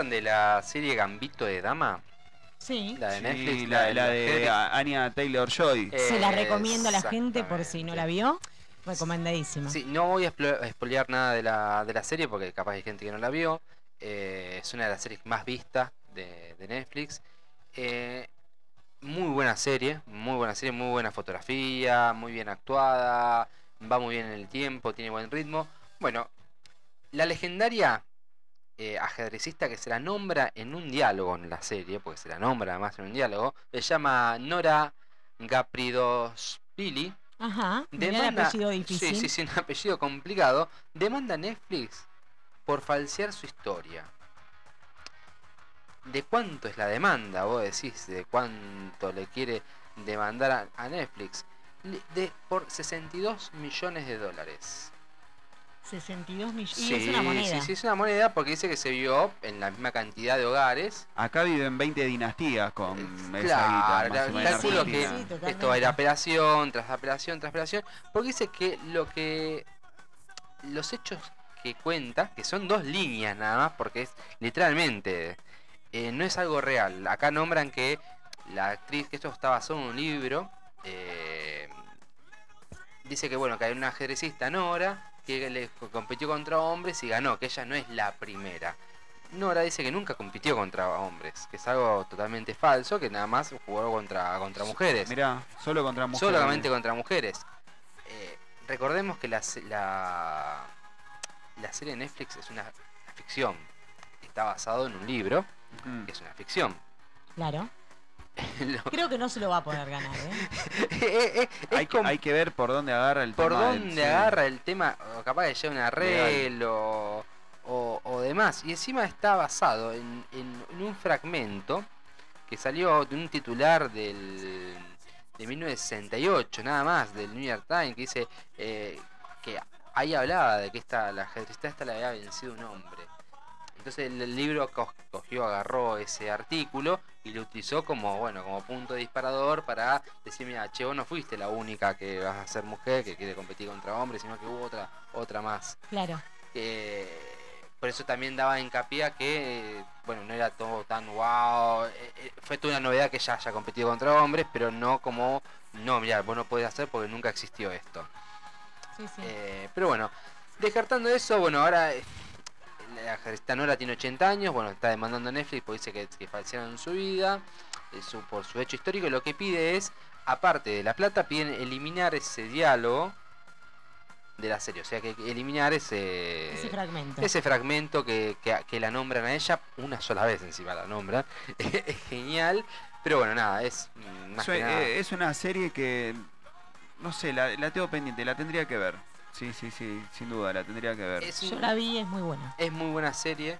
acuerdan de la serie Gambito de Dama? Sí. La de Sí, Netflix, la, del la de Anya Taylor Joy. Se la recomiendo a la gente por si no la vio. Recomendadísima. Sí, no voy a spoilear nada de la, de la serie porque capaz hay gente que no la vio. Eh, es una de las series más vistas de, de Netflix. Eh, muy buena serie, muy buena serie, muy buena fotografía, muy bien actuada, va muy bien en el tiempo, tiene buen ritmo. Bueno, la legendaria eh, ajedrecista que se la nombra en un diálogo en la serie, porque se la nombra además en un diálogo, se llama Nora Gapridospili. Ajá. Demanda, apellido difícil. Sí, sí, sí, un apellido complicado. Demanda a Netflix por falsear su historia. ¿De cuánto es la demanda? Vos decís, ¿de cuánto le quiere demandar a, a Netflix? De, por 62 millones de dólares. 62 millones. Y Sí, es una moneda. sí, sí, es una moneda porque dice que se vio en la misma cantidad de hogares. Acá viven 20 dinastías con esa Claro, guita, más o menos, calculo que Argentina. Sí, totalmente. esto era apelación tras apelación tras apelación, porque dice que lo que los hechos que cuenta, que son dos líneas nada más, porque es literalmente eh, no es algo real. Acá nombran que la actriz, que esto está basado en un libro, eh, dice que bueno que hay una ajedrecista Nora que le co- compitió contra hombres y ganó, que ella no es la primera. Nora dice que nunca compitió contra hombres, que es algo totalmente falso, que nada más jugó contra, contra mujeres. Mirá, solo contra mujeres. Solamente contra mujeres. Eh, recordemos que la, se- la, la serie de Netflix es una ficción. Está basado en un libro, que es una ficción. Claro. Lo- Creo que no se lo va a poder ganar, ¿eh? Eh, eh, Hay, que, como- hay que ver por dónde agarra el por tema del- dónde agarra el tema, o capaz que lleva un arreglo o, o demás. Y encima está basado en, en- en un fragmento que salió de un titular del, de 1968, nada más, del New York Times, que dice eh, que ahí hablaba de que esta, la ajedrecista esta le había vencido un hombre. Entonces el, libro co- cogió, agarró ese artículo y lo utilizó como, bueno, como punto disparador para decir, mira, che, vos no fuiste la única que vas a ser mujer, que quiere competir contra hombres, sino que hubo otra, otra más. Claro. Eh, por eso también daba hincapié a que, bueno, no era todo tan wow. eh, eh, fue toda una novedad que ya haya competido contra hombres, pero no como, no, mira, vos no podés hacer porque nunca existió esto. Sí, sí. Eh, pero bueno, descartando eso, bueno, ahora la Nora tiene 80 años, bueno, está demandando a Netflix porque dice que, que falsearon su vida, eh, su- por su hecho histórico, y lo que pide es, aparte de la plata, piden eliminar ese diálogo de la serie, o sea, que eliminar ese, Ese fragmento. ese fragmento que, que- que la nombran a ella, una sola vez encima la nombran, es genial, pero bueno, nada, es más que nada- eh, es una serie que, no sé, la, la tengo pendiente, la tendría que ver. Sí, sí, sí, sin duda, la tendría que ver. es Yo un- la vi, es muy buena. Es muy buena serie.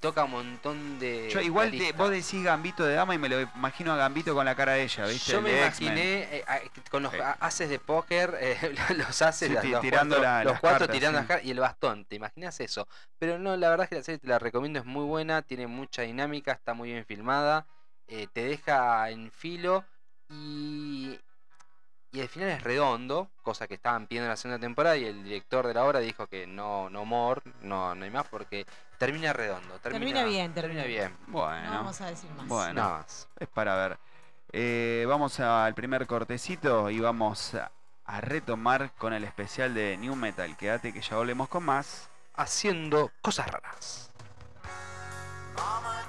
Toca un montón de. Yo igual te- aristas. vos decís Gambito de Dama y me lo imagino a Gambito con la cara de ella, ¿viste? Yo El me de X-Men. imaginé eh, a- con los Sí. a- haces de póker, eh, los haces, Sí, las- ti- los tirando cuatro, la- los las cuatro cartas, tirando sí. las cartas y el bastón. ¿Te imaginas eso? Pero no, la verdad es que la serie te la recomiendo, es muy buena, tiene mucha dinámica, está muy bien filmada, eh, te deja en filo y. Y el final es redondo, cosa que estaban pidiendo en la segunda temporada y el director de la obra dijo que no, no more, no, no hay más porque termina redondo. Termina, Termina bien, termina termina bien. Bueno, No vamos a decir más. Bueno. Nada más. es para ver. Eh, vamos al primer cortecito y vamos a, a retomar con el especial de New Metal. Quédate que ya volvemos con más. Haciendo cosas raras. Mama,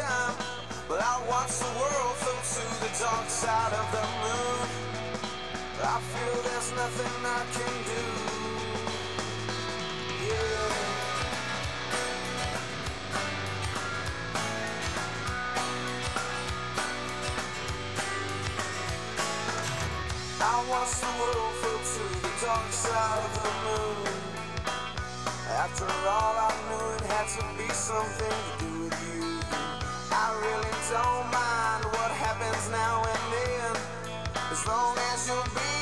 time. But I watch the world float to the dark side of the moon. I feel there's nothing I can do. Yeah. I watch the world float to the dark side of the moon. After all I knew it had to be something to do don't mind what happens now and then, as long as you'll be.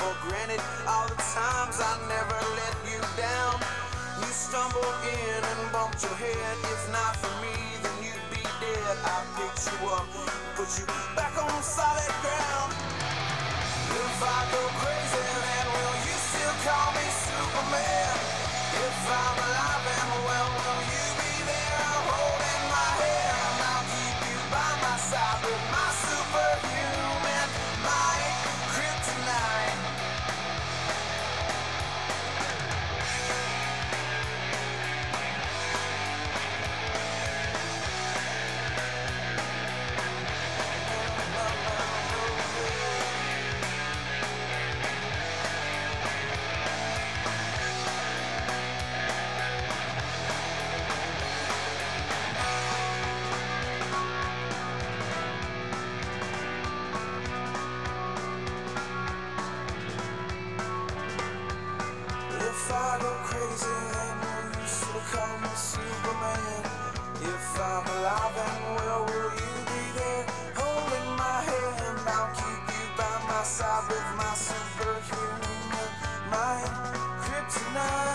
for granted all the times I never let you down. You stumbled in and bumped your head. If not for me, then you'd be dead. I picked you up, put you back on solid ground. If I go crazy, then will you still call me Superman? If I'm alive and well, will you? night.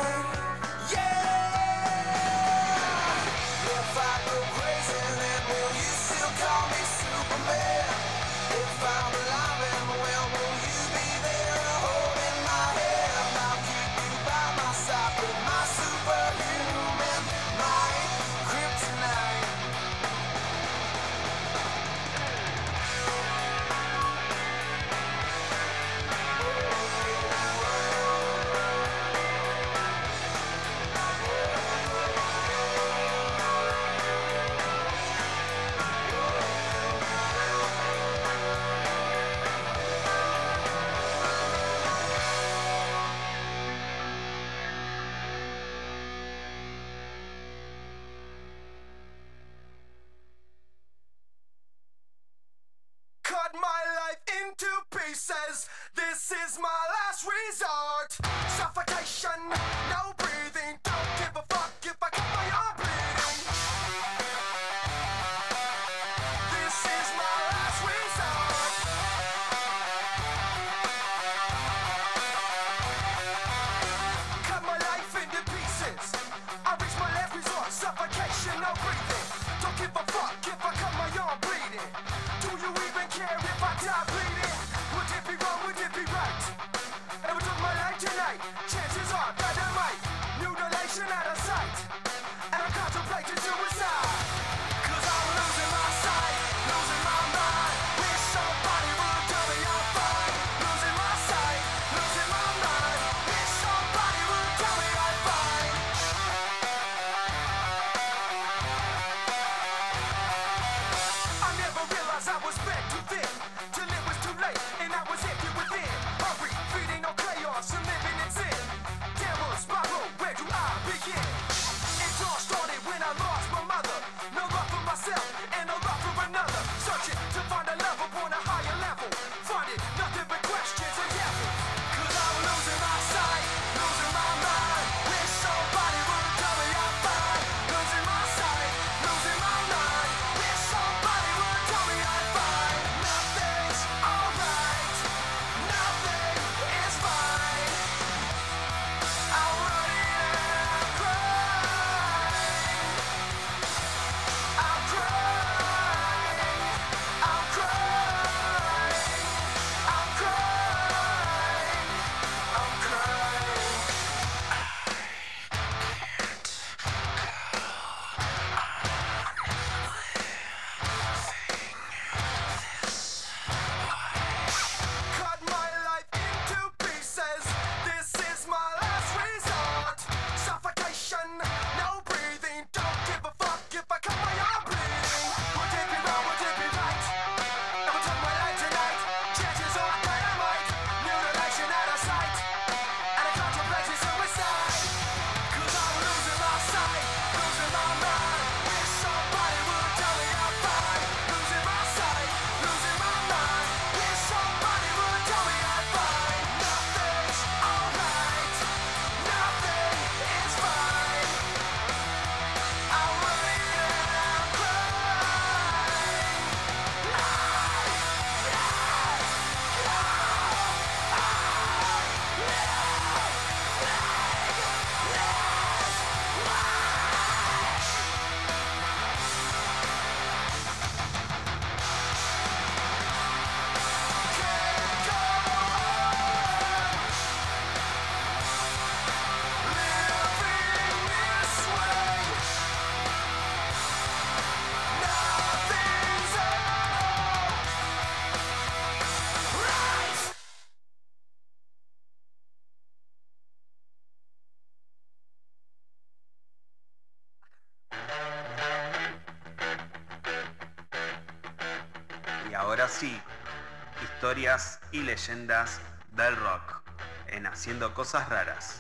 Leyendas del rock en Haciendo Cosas Raras.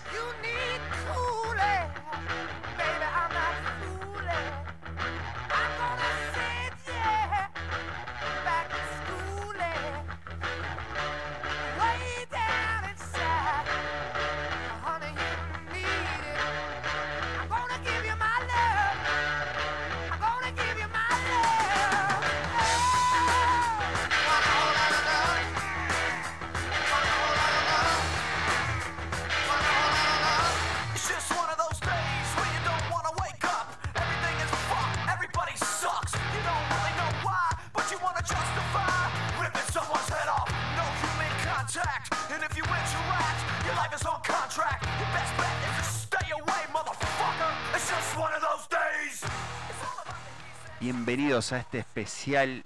Bienvenidos a este especial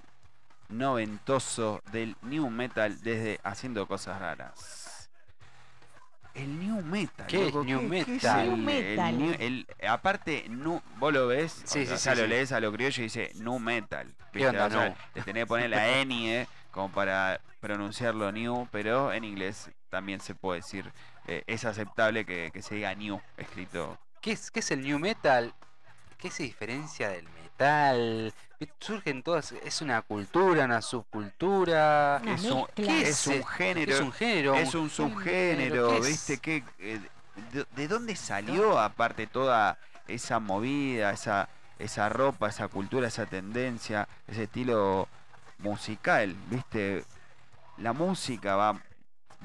noventoso del New Metal desde Haciendo Cosas Raras. El New Metal. ¿Qué es New Metal? el- New Metal. el new- el- aparte, nu- vos lo ves, Sí, o sí, sea, sí, lo lees a lo criollo y dice New Metal. ¿Qué onda, O sea, nu? le tenés que poner la N como para pronunciarlo New, pero en inglés también se puede decir, eh, es aceptable que, que se diga New escrito. ¿Qué es, qué es el new metal? ¿Qué se diferencia del metal? Surgen todas, es una cultura, una subcultura. Una es, un, mezcla. es es? un género. Es un género. Es un subgénero, ¿qué es? ¿viste? ¿Qué, eh, de, de dónde salió aparte toda esa movida, esa, esa ropa, esa cultura, esa tendencia, ese estilo musical? ¿Viste? La música va,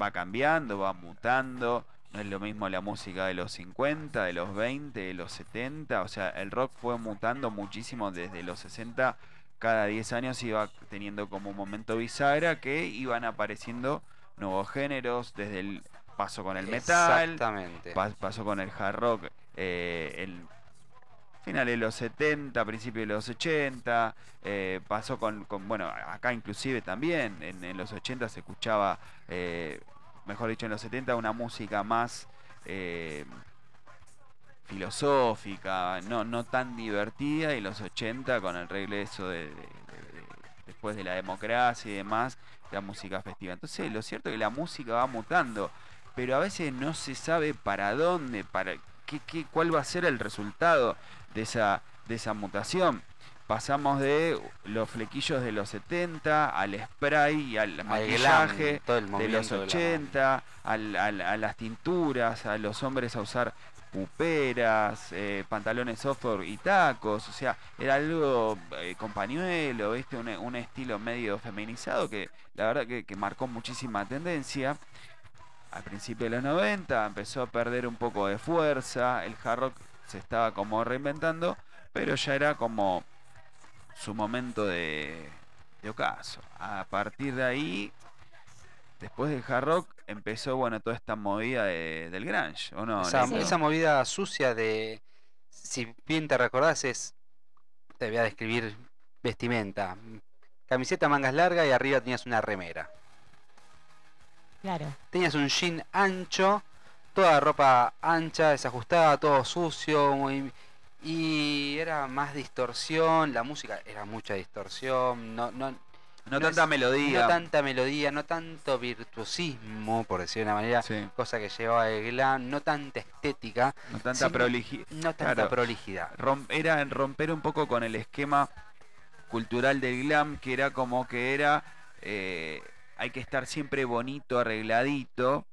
va cambiando, va mutando. No es lo mismo la música de los 50, de los 20, de los 70. O sea, el rock fue mutando muchísimo desde los 60. Cada 10 años iba teniendo como un momento bisagra que iban apareciendo nuevos géneros. Desde el paso con el metal, Exactamente. pa- pasó con el hard rock, eh, el final de los 70, principio de los 80, eh, pasó con, con- bueno, acá inclusive también, en, en los 80 se escuchaba, eh, mejor dicho, en los 70 una música más eh, filosófica, no, no tan divertida, y los 80 con el regreso de, de- de- de- después de la democracia y demás, la música festiva. Entonces, lo cierto es que la música va mutando, pero a veces no se sabe para dónde, para qué, qué- cuál va a ser el resultado de esa, de esa mutación. Pasamos de los flequillos de los 70 al spray y al Al maquillaje glam, de los movimiento glam. 80, al- al- a las tinturas, a los hombres a usar puperas, eh, pantalones off y tacos, o sea, era algo eh, con pañuelo, ¿viste? Un, un estilo medio feminizado que la verdad que, que marcó muchísima tendencia. Al principio de los 90 empezó a perder un poco de fuerza, el hard rock se estaba como reinventando, pero ya era como su momento de, de ocaso. A partir de ahí, después del hard rock, empezó bueno toda esta movida de- del grunge, ¿o no? esa, movida sucia de, si bien te recordás, es, te voy a describir vestimenta. Camiseta mangas largas y arriba tenías una remera. Claro. Tenías un jean ancho, toda ropa ancha, desajustada, todo sucio, muy- y era más distorsión, la música era mucha distorsión, no, no, no, no tanta es- melodía. no tanta melodía, no tanto virtuosismo, por decir de una manera, Sí, cosa que llevaba el glam, no tanta estética, no tanta no tanta Claro. prolijidad. era romper un poco con el esquema cultural del glam, que era como que era, eh, hay que estar siempre bonito, arregladito,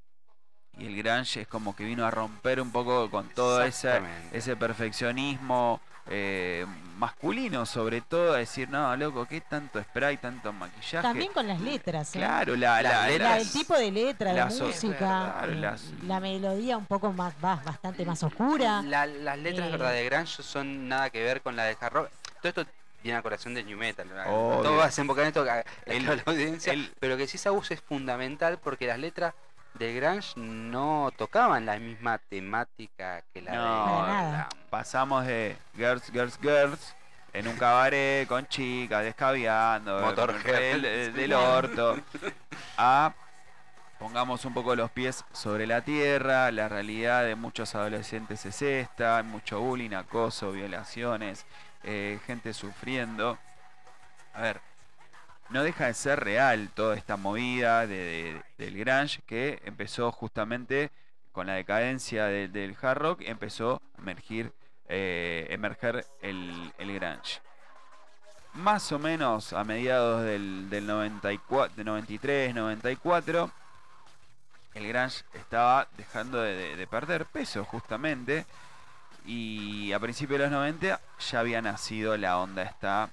y el grunge es como que vino a romper un poco con todo ese, ese perfeccionismo eh, masculino, sobre todo, a decir, no, loco, ¿qué tanto spray, tanto maquillaje? También con las letras, ¿eh? Claro, la, la-. La- el tipo de letra, de las- música, claro, eh, las- la melodía un poco más, más bastante más oscura. La- las letras Eh. verdad de grunge son nada que ver con la de hard rock. Todo esto viene a corazón del new metal. ¿verdad? Obvio. Todo va a desembocar en esto El- la audiencia. el- pero que sí esa voz es fundamental porque las letras de grunge no tocaban la misma temática que la No, de pasamos de girls, girls, girls en un cabaret con chicas, descaviando, Motorhead. del, del- del orto, a pongamos un poco los pies sobre la tierra, la realidad de muchos adolescentes es esta, hay mucho bullying, acoso, violaciones, eh, gente sufriendo. A ver, no deja de ser real toda esta movida de, de- del grunge que empezó justamente con la decadencia de- del hard rock, empezó a emergir, eh, emerger el, el grunge. Más o menos a mediados del, del 94, de 93, 94, el grunge estaba dejando de, de- de perder peso justamente. Y a principios de los 90 ya había nacido la onda esta.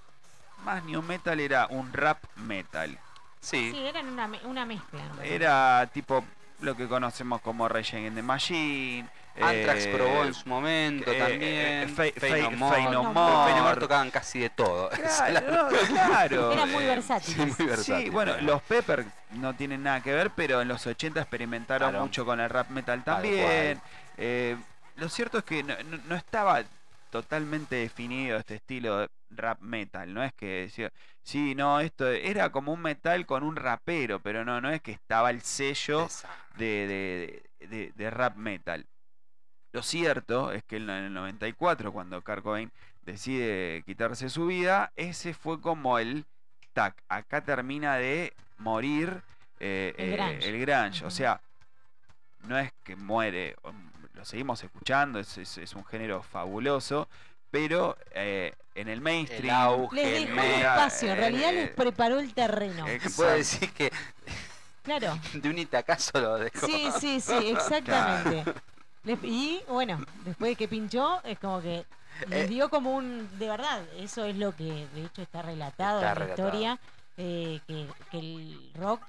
Más new metal era un rap metal. Sí, Sí, eran una, me- una mezcla. Era tipo lo que conocemos como Rage Against the Machine. Anthrax eh, probó en su momento eh, también. eh, Fey- Fey No Fey- More. Fey No Pero More. Fey No More tocaban casi de todo. Claro, no, claro. Eran muy versátil. Sí, bueno, los Pepper no tienen nada que ver, pero en los 80 experimentaron Claro. mucho con el rap metal Tal también. Eh, lo cierto es que no, no- no estaba totalmente definido este estilo de rap metal, no es que decía, sí, no, esto era como un metal con un rapero, pero no, no es que estaba el sello de, de- de- de rap metal. Lo cierto es que en el 94, cuando Kurt Cobain decide quitarse su vida, ese fue como el tac. Acá termina de morir eh, El eh, grunge. el grunge. O sea, no es que muere, lo seguimos escuchando, es, es- es un género fabuloso, pero eh, en el mainstream. auge, Les el dejó me- espacio, en realidad eh, les preparó el terreno. Exacto. Puedo decir que Claro. de un itacazo lo dejó. Sí, sí, sí, exactamente. Les- y bueno, después de que pinchó, es como que les Eh. dio como un. De verdad, eso es lo que de hecho está relatado Está en la historia. eh, que, que el rock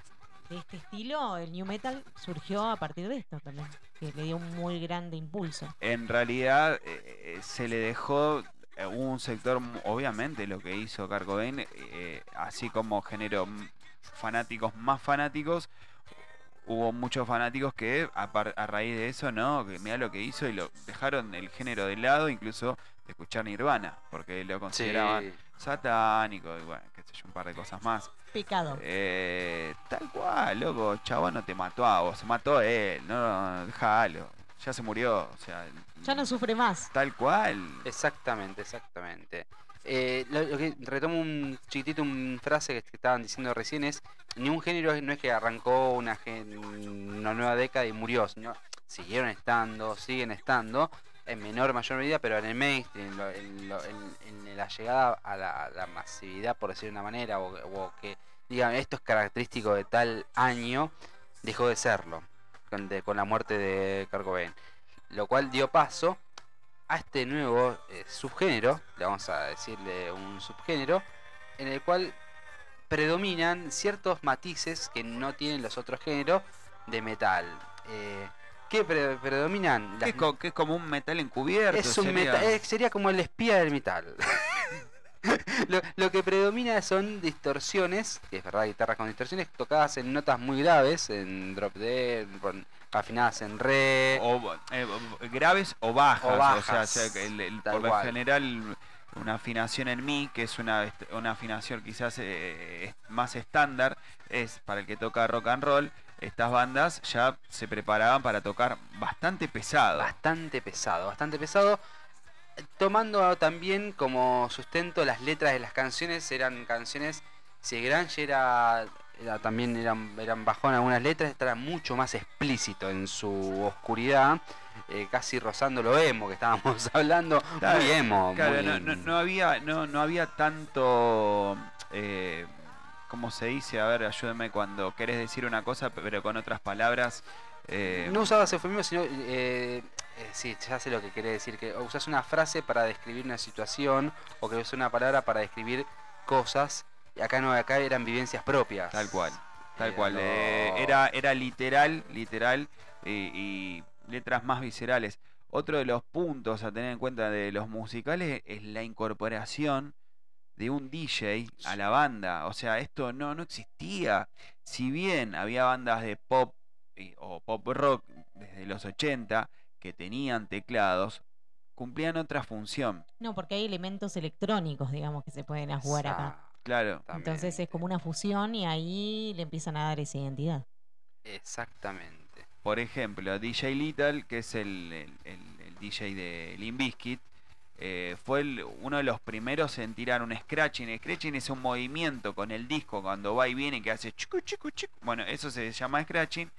de este estilo, el new metal, surgió a partir de esto también. Que le dio un muy grande impulso. en realidad eh, eh, se le dejó eh, un sector, obviamente lo que hizo Kurt Cobain, eh, así como generó fanáticos más fanáticos, hubo muchos fanáticos que a, par- a raíz de eso, no, que mira lo que hizo y lo dejaron el género de lado, incluso de escuchar Nirvana, porque lo Sí. consideraban satánico y bueno, qué sé yo, un par de cosas más. Pecado. Eh, tal cual, loco, chabón no te mató a vos, se mató a él, no, déjalo, ya se murió, o sea, Ya no sufre más. tal cual. Exactamente, exactamente. Eh, lo, lo que retomo un chiquitito, una frase que estaban diciendo recién es, ni un género no es que arrancó una, gen- una nueva década y murió, sino siguieron estando, siguen estando, en menor mayor medida, pero en el mainstream, en, lo- en lo- en- la llegada a la, masividad, por decir de una manera, o, o que digan esto es característico de tal año, dejó de serlo con, la muerte de Kurt Cobain. Lo cual dio paso a este nuevo eh, subgénero, le vamos a decirle un subgénero, en el cual predominan ciertos matices que no tienen los otros géneros de metal. Eh, ¿Qué pre- predominan? Que Las- que es como un metal encubierto. es un sería. meta- eh, sería como el espía del metal. lo, lo que predomina son distorsiones, que es verdad, guitarras con distorsiones tocadas en notas muy graves, en drop D, afinadas en re. o, eh, graves o bajas. O bajas, sea, o sea, que el- el- por lo general una afinación en mi, que es una, una afinación quizás eh, más estándar, es para el que toca rock and roll. Estas bandas ya se preparaban para tocar bastante pesado. bastante pesado, bastante pesado. Tomando también como sustento las letras de las canciones, eran canciones, si el grunge era, era también eran, eran bajón algunas letras, esta era mucho más explícito en su oscuridad, eh, casi rozando lo emo que estábamos hablando, Claro, muy emo. Claro, muy- no, no- no había, no, no había tanto, eh, ¿cómo se dice? A ver, ayúdame cuando querés decir una cosa, pero con otras palabras. eh, No usabas eufemismo, sino. Eh, eh, sí, ya sé lo que querés decir. Que usas una frase para describir una situación o que usas una palabra para describir cosas. Y acá no, acá eran vivencias propias. Tal cual, tal Eh, cual. eh, era, era literal, literal, y, y letras más viscerales. Otro de los puntos a tener en cuenta de los musicales es la incorporación de un DJ a la banda. O sea, esto no, no existía. Si bien había bandas de pop eh, o pop rock desde los 80 que tenían teclados, cumplían otra función. No, porque hay elementos electrónicos, digamos, que se pueden jugar acá. Claro. Entonces es como una fusión y ahí le empiezan a dar esa identidad. Exactamente. Por ejemplo, DJ Little, que es el, el- el- el DJ de Limp Bizkit, eh, fue el- uno de los primeros en tirar un scratching. El scratching es un movimiento con el disco cuando va y viene que hace chico, chico, chico. Bueno, eso se llama scratching.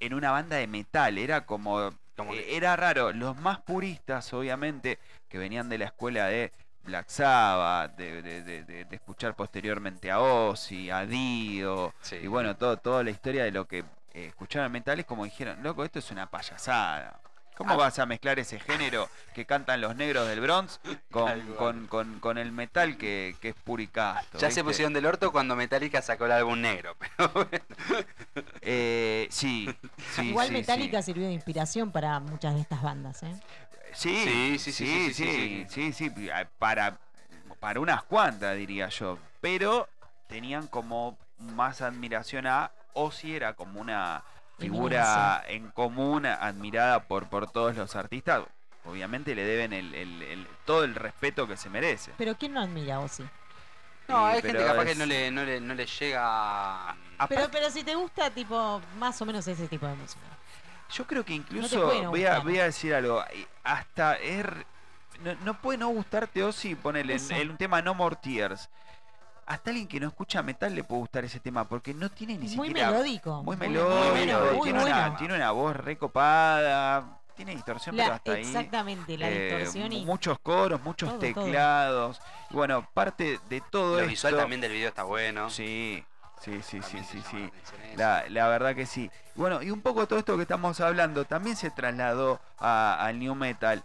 En una banda de metal, era como. Como eh, que- era raro. Los más puristas, obviamente, que venían de la escuela de Black Sabbath, de, de- de- de- de escuchar posteriormente a Ozzy, a Dio, Sí. y bueno, todo, toda la historia de lo que eh, escucharon metal es como dijeron, loco, esto es una payasada. ¿Cómo vas a mezclar ese género que cantan los negros del Bronx con, con, con, el metal que, es puricasto? Ya se pusieron del orto cuando Metallica sacó el álbum negro, pero bueno. Eh, sí, Igual Metallica sirvió de inspiración para muchas de estas bandas, ¿eh? Sí, sí, sí, sí, sí, sí, sí, eh, para, para unas cuantas diría yo, pero tenían como más admiración a Ozzy, era como una figura en común admirada por, por todos los artistas, obviamente le deben el, el- el- todo el respeto que se merece. Pero ¿quién no admira a Ozzy? No, hay gente capaz que no le, no le, no le llega. Aparte- Pero, pero si te gusta, tipo, más o menos ese tipo de música. Yo creo que incluso no voy, a, voy a decir algo. Hasta es. r- No, no puede no gustarte Ozzy, ponele en, en un tema No More Tears. Hasta alguien que no escucha metal le puede gustar ese tema porque no tiene ni Es muy siquiera. melódico. Muy muy melódico. muy tiene, una, bueno. tiene una voz recopada. Tiene distorsión, pero hasta ahí. exactamente, la eh, distorsión y muchos coros, muchos todo, todo. teclados. Y bueno, parte de todo Lo esto. visual también del video está bueno. Sí, sí, sí, sí, También sí, sí. la verdad que sí. Bueno, y un poco todo esto que estamos hablando también se trasladó a- al New Metal.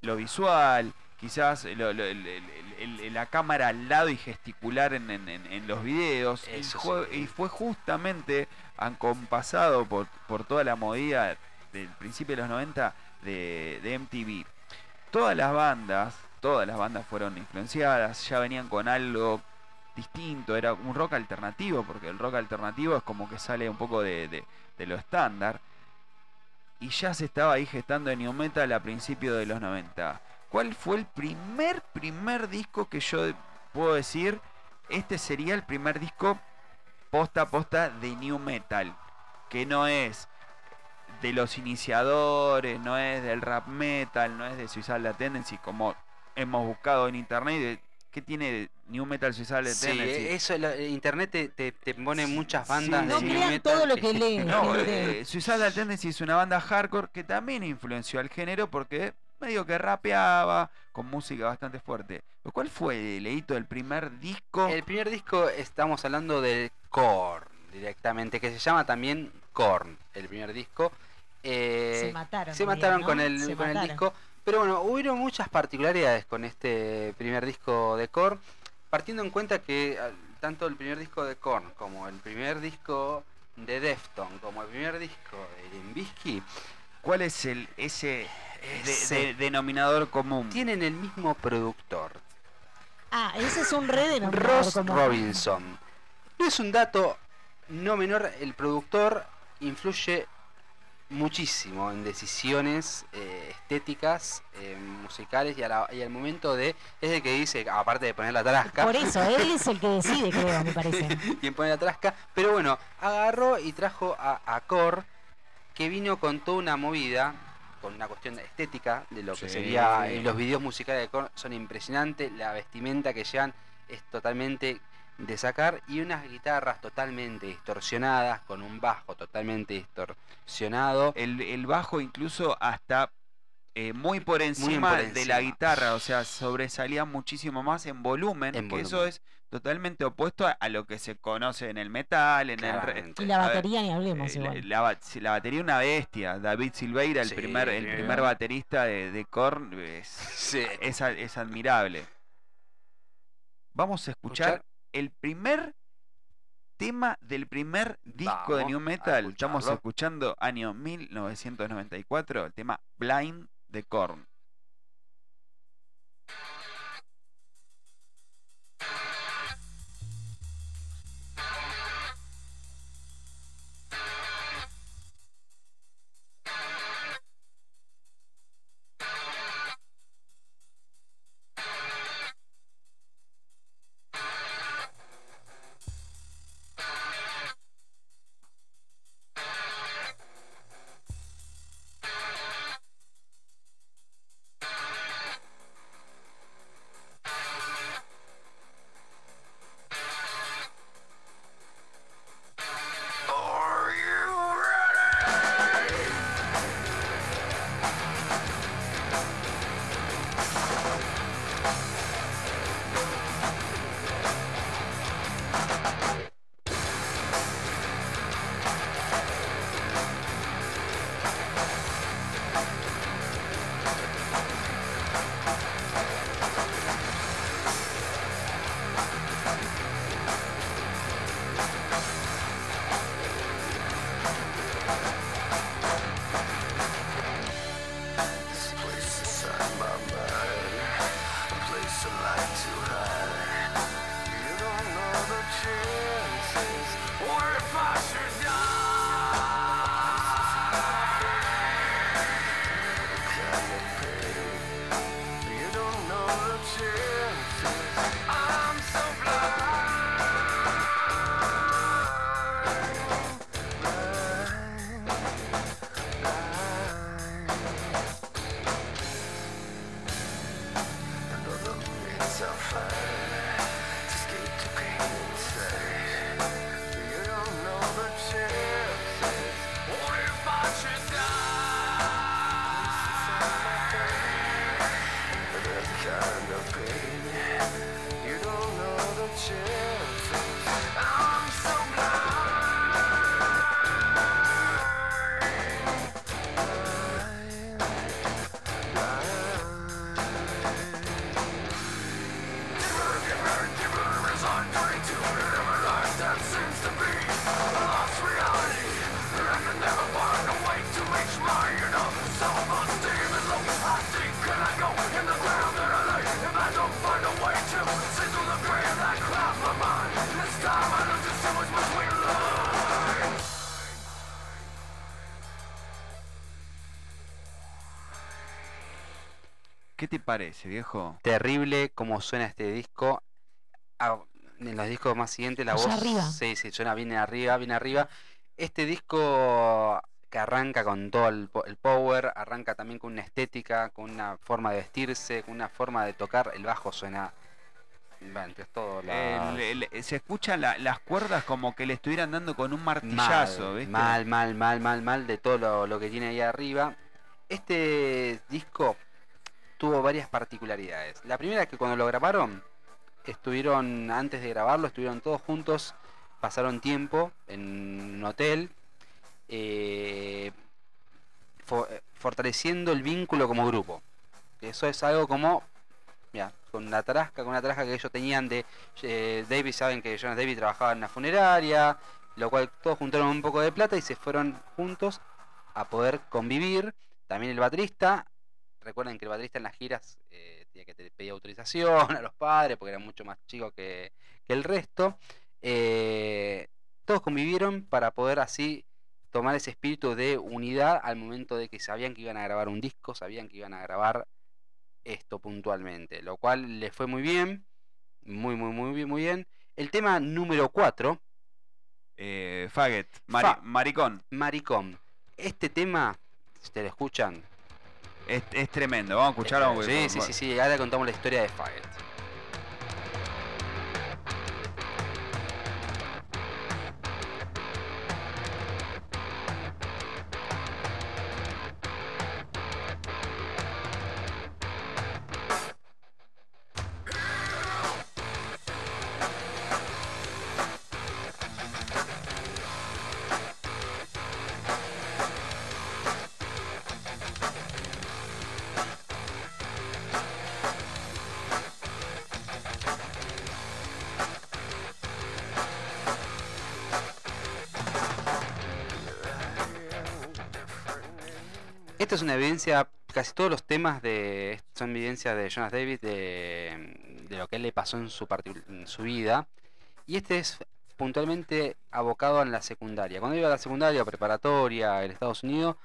Lo visual, quizás lo- lo- el- el- el- el- la cámara al lado y gesticular en, en- los videos. Y fue, sí. y fue justamente acompasado por, por toda la movida del principio de los 90 de, de MTV. Todas las bandas, todas las bandas fueron influenciadas, ya venían con algo distinto, era un rock alternativo, porque el rock alternativo es como que sale un poco de, de- de lo estándar. Y ya se estaba ahí gestando en New Metal a principios de los 90. ¿Cuál fue el primer, primer disco que yo puedo decir? Este sería el primer disco posta a posta de New Metal. Que no es de los iniciadores, no es del rap metal, no es de Suicidal Tendency, como hemos buscado en internet. ¿Qué tiene New Metal Suicidal Sí, Tendency? eso, la- internet te, te, te pone muchas bandas sí. de no new crean metal todo lo que leen. No, eh, Suicidal Tendency es una banda hardcore que también influenció al género porque medio que rapeaba con música bastante fuerte. ¿Cuál fue el hito del primer disco? El primer disco estamos hablando de Korn directamente, que se llama también Korn, el primer disco. Eh, se mataron. se diría, mataron ¿no? con, el, Se con el disco. Pero bueno, hubieron muchas particularidades con este primer disco de Korn, partiendo en cuenta que ah, tanto el primer disco de Korn como el primer disco de Defton, como el primer disco de Limbisky, ¿Cuál es el ese, de- Ese. de- denominador común? tienen el mismo productor. Ah, ese es un re de Ross Robinson. No es un dato no menor, el productor influye muchísimo en decisiones eh, estéticas, eh, musicales y, a la- y al momento de, es el que dice, aparte de poner la tarasca, Por eso, él es el que decide, creo, me parece. y en poner la tarasca, pero bueno, agarró y trajo a, a Core, que vino con toda una movida, con una cuestión estética de lo que sería eh, los videos musicales de Core, son impresionantes, la vestimenta que llevan es totalmente de sacar y unas guitarras totalmente distorsionadas, con un bajo totalmente distorsionado. El, el bajo incluso hasta eh, muy por encima por de la guitarra, o sea, sobresalía muchísimo más en volumen, En que eso volumen. es totalmente opuesto a, a lo que se conoce en el metal, en el... Y la ver, batería ni hablemos Eh, la, igual. la batería una bestia. David Silveira, el Sí, primer, el primer baterista de, de Korn, es, Sí. es, admirable. Vamos a escuchar, Escuchar. el primer tema del primer disco de New a Metal. Estamos escuchando año 1994, el tema Blind de Korn. Parece, viejo? Terrible como suena este disco. Ah, en los discos más siguientes la voz arriba. sí, sí, suena bien arriba, bien arriba. Este disco que arranca con todo el, po- el power, arranca también con una estética, con una forma de vestirse, con una forma de tocar. El bajo suena. Bueno, entre todo la- El- el- se escuchan la- las cuerdas como que le estuvieran dando con un martillazo, mal, ¿viste? mal, mal, mal, mal, mal de todo lo, lo que tiene ahí arriba. Este disco tuvo varias particularidades. La primera es que cuando lo grabaron, estuvieron, antes de grabarlo, estuvieron todos juntos, pasaron tiempo en un hotel, eh, eh, fortaleciendo el vínculo como grupo. Eso es algo como, mira, con la tarasca, con una tarasca que ellos tenían de eh, David, saben que Jonas David trabajaba en una funeraria, lo cual todos juntaron un poco de plata y se fueron juntos a poder convivir. También el baterista, recuerden que el baterista en las giras eh, tenía que te- pedir autorización a los padres porque era mucho más chico que, que el resto. Eh, todos convivieron para poder así tomar ese espíritu de unidad al momento de que sabían que iban a grabar un disco, sabían que iban a grabar esto puntualmente, lo cual les fue muy bien, muy, muy, muy bien, muy bien. El tema número 4, Eh, Faggot, mari- Fa- maricón. Maricón. Este tema, si te lo escuchan, Es, es tremendo. Vamos a escucharlo. Sí, sí, sí, sí, ahora contamos la historia de Faggot. Evidencia, casi todos los temas de son evidencias de Jonas Davis de, lo que él le pasó en su, en su vida. Y este es puntualmente abocado en la secundaria. Cuando iba a la secundaria preparatoria en Estados Unidos,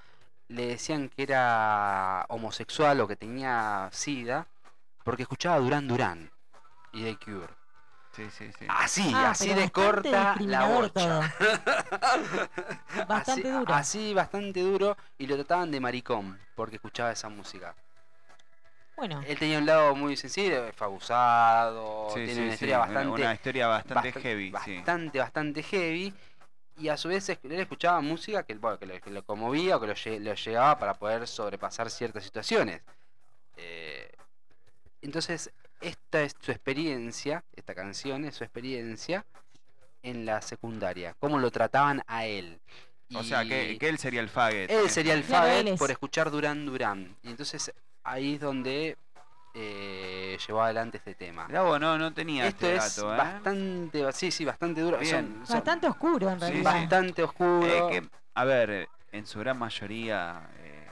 le decían que era homosexual o que tenía SIDA porque escuchaba Duran Duran y The Cure. Sí, sí, sí. Así, Ah, así de corta la bocha. Bastante así, duro. Así, bastante duro. Y lo trataban de maricón porque escuchaba esa música. Bueno, Él tenía un lado muy sensible, fue abusado, Sí, tiene sí, una historia una- bastante, Una historia bastante bastan- heavy, sí. bastante, bastante heavy. Y a su vez él escuchaba música que, bueno, que, lo, que lo conmovía o que lo, lo llegaba para poder sobrepasar ciertas situaciones. Eh, entonces, esta es su experiencia, esta canción es su experiencia en la secundaria, cómo lo trataban a él. O sea, que, él sería el Faggot. él sería el es. por escuchar Duran Duran. Y entonces ahí es donde eh, llevó adelante este tema. Vos, no, no tenía Esto este es dato, ¿eh? bastante, sí, sí, bastante duro. Bien. Son- son bastante oscuro en realidad. sí. bastante oscuro. Eh, que, a ver, en su gran mayoría, eh,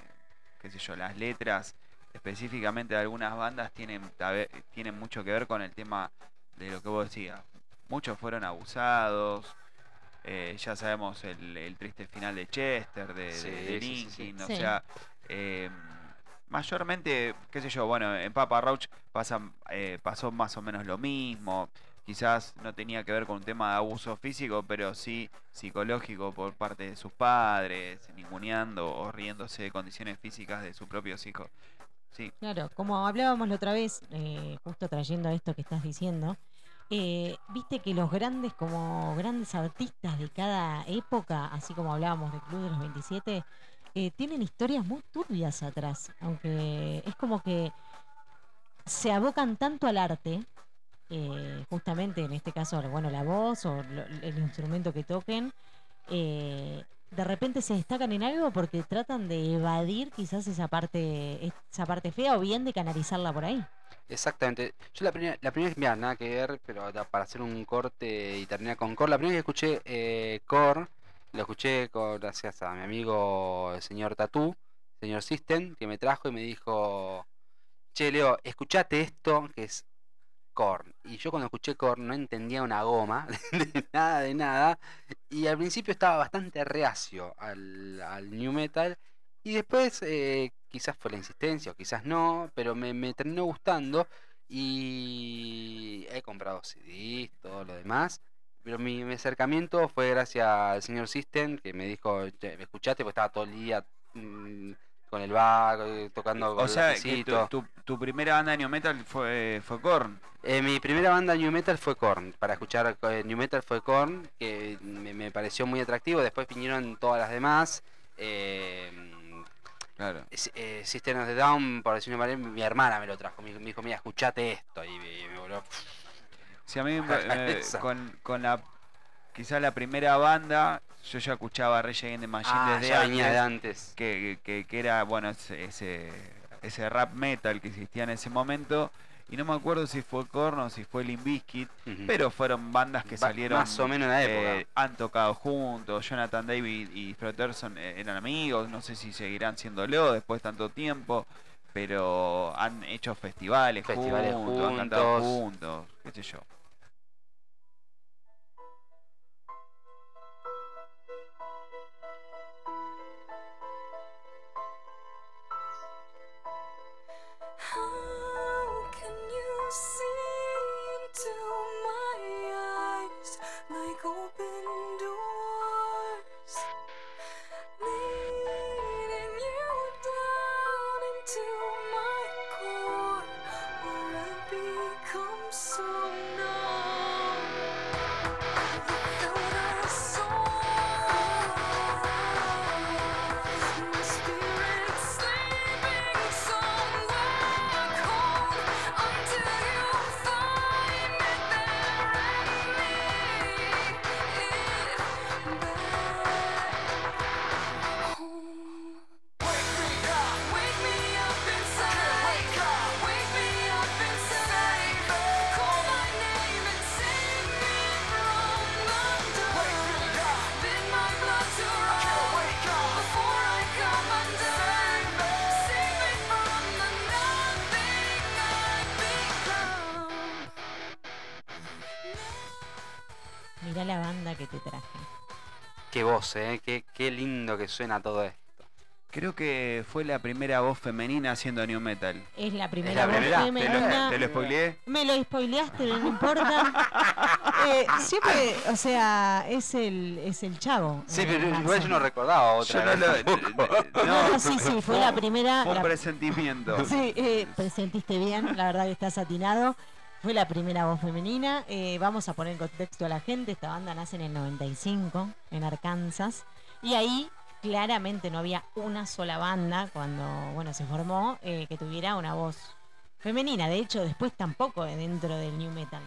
qué sé yo, las letras específicamente de algunas bandas tienen, tienen mucho que ver con el tema de lo que vos decías. Muchos fueron abusados. eh, ya sabemos el, el triste final de Chester, de, de- Sí, de sí, sí, sí. Linkin, o Sí. sea, eh, mayormente, qué sé yo, bueno, en Papa Roach pasa, eh, pasó más o menos lo mismo. Quizás no tenía que ver con un tema de abuso físico, pero sí psicológico por parte de sus padres, ninguneando o riéndose de condiciones físicas de sus propios hijos. Sí, Claro, como hablábamos la otra vez, eh, justo trayendo esto que estás diciendo, eh, viste que los grandes, como grandes artistas de cada época, así como hablábamos del Club de los 27, eh, tienen historias muy turbias atrás, aunque es como que se abocan tanto al arte, justamente en este caso, bueno, la voz o lo- el instrumento que toquen, eh, de repente se destacan en algo porque tratan de evadir quizás esa parte, esa parte fea o bien de canalizarla por ahí. Exactamente. Yo la primera, la primera mira, nada que ver, pero para hacer un corte y terminar con Core, la primera que escuché eh, Core, lo escuché con- gracias a mi amigo el señor Tatú, señor System, que me trajo y me dijo, che Leo, escuchate esto que es Korn. Y yo cuando escuché Korn no entendía una goma, de nada, de nada. Y al principio estaba bastante reacio al, new metal. Y después, eh, quizás fue la insistencia o quizás no, pero me, terminó gustando y he comprado CDs, todo lo demás. Pero mi, mi acercamiento fue gracias al señor System que me dijo, "Che, ¿me escuchaste? Porque estaba todo el día mm, con el bajo, eh, tocando con O el sea, que tu, tu- tu primera banda de New Metal fue, fue Korn. Eh, mi primera banda New Metal fue Korn. Para escuchar eh, New Metal fue Korn, que me, me pareció muy atractivo. Después vinieron todas las demás. Eh, Claro. Eh, System of the Down, por decirlo de mi hermana me lo trajo. Me, me dijo, mira, escuchate esto. Y me, me volvió. Si a mí eh, con, con la quizás la primera banda, yo ya escuchaba Against the Machine Ah, desde ya antes, de que, que, que era bueno ese, ese ese rap metal que existía en ese momento y no me acuerdo si fue Korn o si fue Ujú. pero fueron bandas que salieron Más o menos en la época. eh, han tocado juntos, Jonathan David y Durst eh, eran amigos, no sé si seguirán siéndolo después de tanto tiempo, pero han hecho festivales, Festivales juntos, han cantado juntos. juntos, qué sé yo. Te traje. Qué voz, eh. Qué, qué lindo que suena todo esto. Creo que fue la primera voz femenina haciendo new metal. Es la primera la voz primera? ¿Te lo, femenina. te lo spoileé? Me lo spoileaste, no importa. Eh, siempre, o sea, es el, es el chavo. Sí, pero igual yo no recordaba otra. Yo no lo- sí, sí, fue la primera. Fue un la- presentimiento. Sí, eh, presentiste bien, la verdad que estás atinado. Fue la primera voz femenina. Eh, vamos a poner en contexto a la gente. Esta banda nace en el 95, en Arkansas. Y ahí claramente no había una sola banda cuando bueno se formó eh, que tuviera una voz femenina. De hecho, después tampoco dentro del new metal.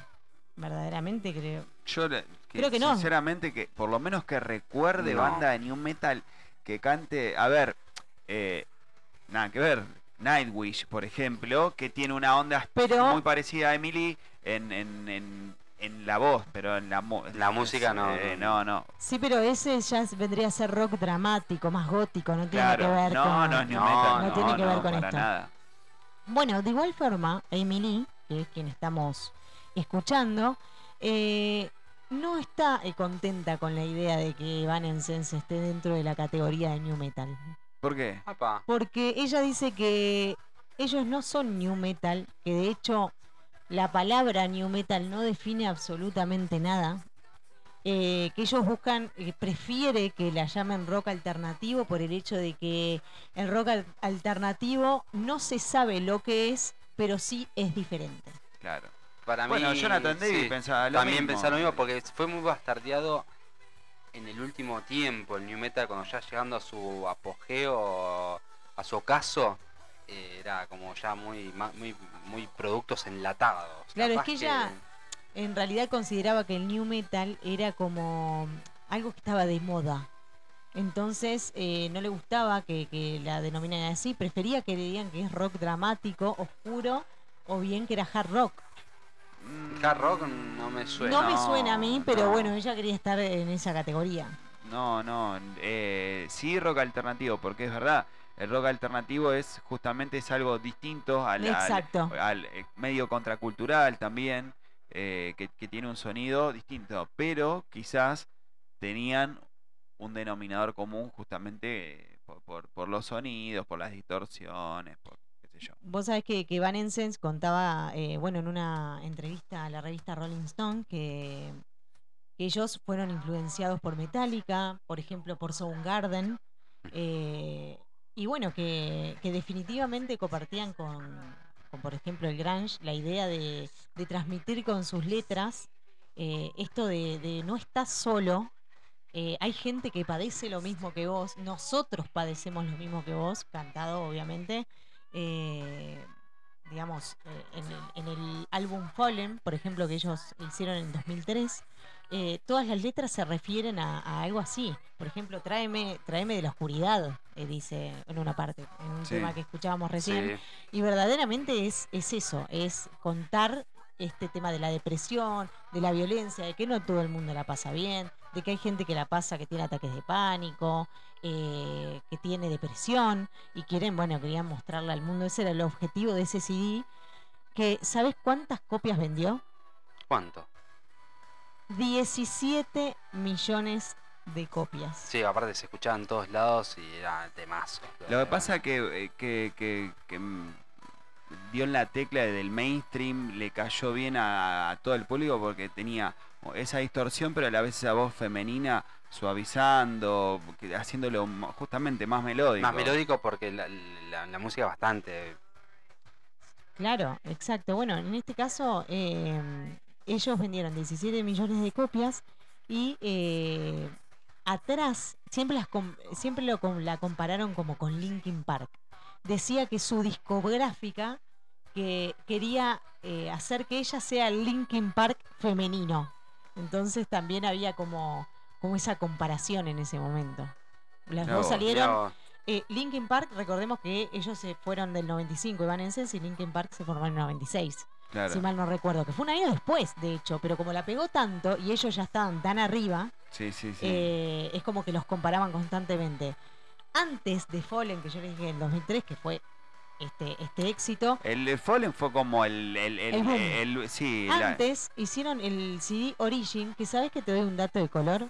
Verdaderamente creo. Yo le- Creo que no. Sinceramente, que por lo menos que recuerde No. banda de new metal que cante. A ver, eh, nada que ver. Nightwish, por ejemplo, que tiene una onda Pero- muy parecida a Emily en, en, en, en la voz, pero en la, La música no, eh, no. no, no. Sí, pero ese ya vendría a ser rock dramático, más gótico, no tiene Claro, que ver no, con. no es new No, metal. no No, tiene que ver con esto. nada. Bueno, de igual forma, Lee, que es quien estamos escuchando, eh, no está contenta con la idea de que Evanescence esté dentro de la categoría de New Metal. ¿Por qué? Apa. Porque ella dice que ellos no son New Metal, que de hecho la palabra New Metal no define absolutamente nada. eh, que ellos buscan, eh, prefiere que la llamen rock alternativo por el hecho de que el rock al- alternativo no se sabe lo que es, pero sí es diferente. Claro. Para Bueno, mí, Jonathan Davis sí, pensaba lo También mismo. pensaba lo mismo porque fue muy bastardeado en el último tiempo el New Metal cuando ya llegando a su apogeo, a su ocaso, eh, era como ya muy, muy, muy productos enlatados. Claro, es que ella- En realidad consideraba que el New Metal era como algo que estaba de moda. Entonces eh, no le gustaba que, que la denominaran así, prefería que le digan que es rock dramático, oscuro, o bien que era hard rock. Mm, Hard rock no me suena. no me suena a mí, pero no. bueno, ella quería estar en esa categoría. No, no, eh, sí rock alternativo, porque es verdad, el rock alternativo es justamente es algo distinto al, Exacto. al, eh, medio contracultural también, eh, que, que tiene un sonido distinto, pero quizás tenían un denominador común justamente eh, por, por, por los sonidos, por las distorsiones, por Vos sabés que, que Van Essence contaba, eh, bueno, en una entrevista a la revista Rolling Stone, que, que ellos fueron influenciados por Metallica, por ejemplo, por Soundgarden, eh, y bueno, que, que definitivamente compartían con, por ejemplo, el grunge, la idea de, de transmitir con sus letras eh, esto de, de no estás solo, eh, hay gente que padece lo mismo que vos, nosotros padecemos lo mismo que vos, cantado obviamente. Eh, digamos, eh, en, el, en el álbum Fallen, por ejemplo, que ellos hicieron en 2003, eh, todas las letras se refieren a, a algo así. Por ejemplo, tráeme, tráeme de la oscuridad, eh, dice en una parte, en un Sí. tema que escuchábamos recién. Sí. Y verdaderamente es, es eso, es contar este tema de la depresión, de la violencia, de que no todo el mundo la pasa bien, de que hay gente que la pasa que tiene ataques de pánico, eh, que tiene depresión y quieren, bueno, querían mostrarla al mundo. Ese era el objetivo de ese CD. Que, ¿sabes cuántas copias vendió? ¿Cuánto? 17 millones de copias. Sí, aparte se escuchaba en todos lados y era temazo. Lo que pasa que, eh, que, que, que, mm, dio en la tecla del mainstream, le cayó bien a, a todo el público porque tenía esa distorsión, pero a la vez esa voz femenina suavizando, haciéndolo justamente más melódico. Más melódico porque la, la- la música es bastante. Claro, exacto. Bueno, en este caso eh, ellos vendieron 17 millones de copias y eh, atrás siempre, las com- siempre lo, com- la compararon como con Linkin Park. Decía que su discográfica que quería eh, hacer que ella sea el Linkin Park femenino. Entonces también había como, como esa comparación en ese momento. Las dos salieron eh, Linkin Park, recordemos que ellos se fueron del 95, Evanescence, y Linkin Park se formó en el 96, Claro. si mal no recuerdo, que fue un año después, de hecho, pero como la pegó tanto y ellos ya estaban tan arriba, Sí, sí, sí. eh, es como que los comparaban constantemente. Antes de Fallen, que yo les dije en 2003, que fue este, este éxito, El de Fallen fue como el... el, el, El el- sí, la- antes hicieron el CD Origin, que sabes que te doy un dato de color.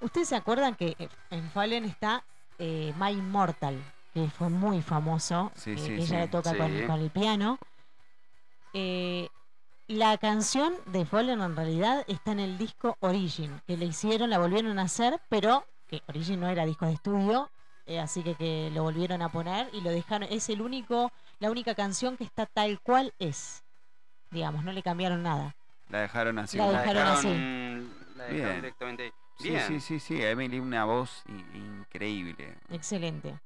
¿Ustedes se acuerdan que eh, en Fallen está eh, My Immortal, que fue muy famoso, Sí, que, sí, ella sí. toca con el piano? Eh, la canción de Fallen en realidad está en el disco Origin, que le hicieron, la volvieron a hacer, pero que Origin no era disco de estudio, eh, así que, que lo volvieron a poner y lo dejaron, es el único, la única canción que está tal cual es. Digamos, no le cambiaron nada. la dejaron así. La dejaron así. la dejaron Bien. directamente ahí. Sí, Bien. sí, sí, sí. Emily, una voz increíble. Excelente.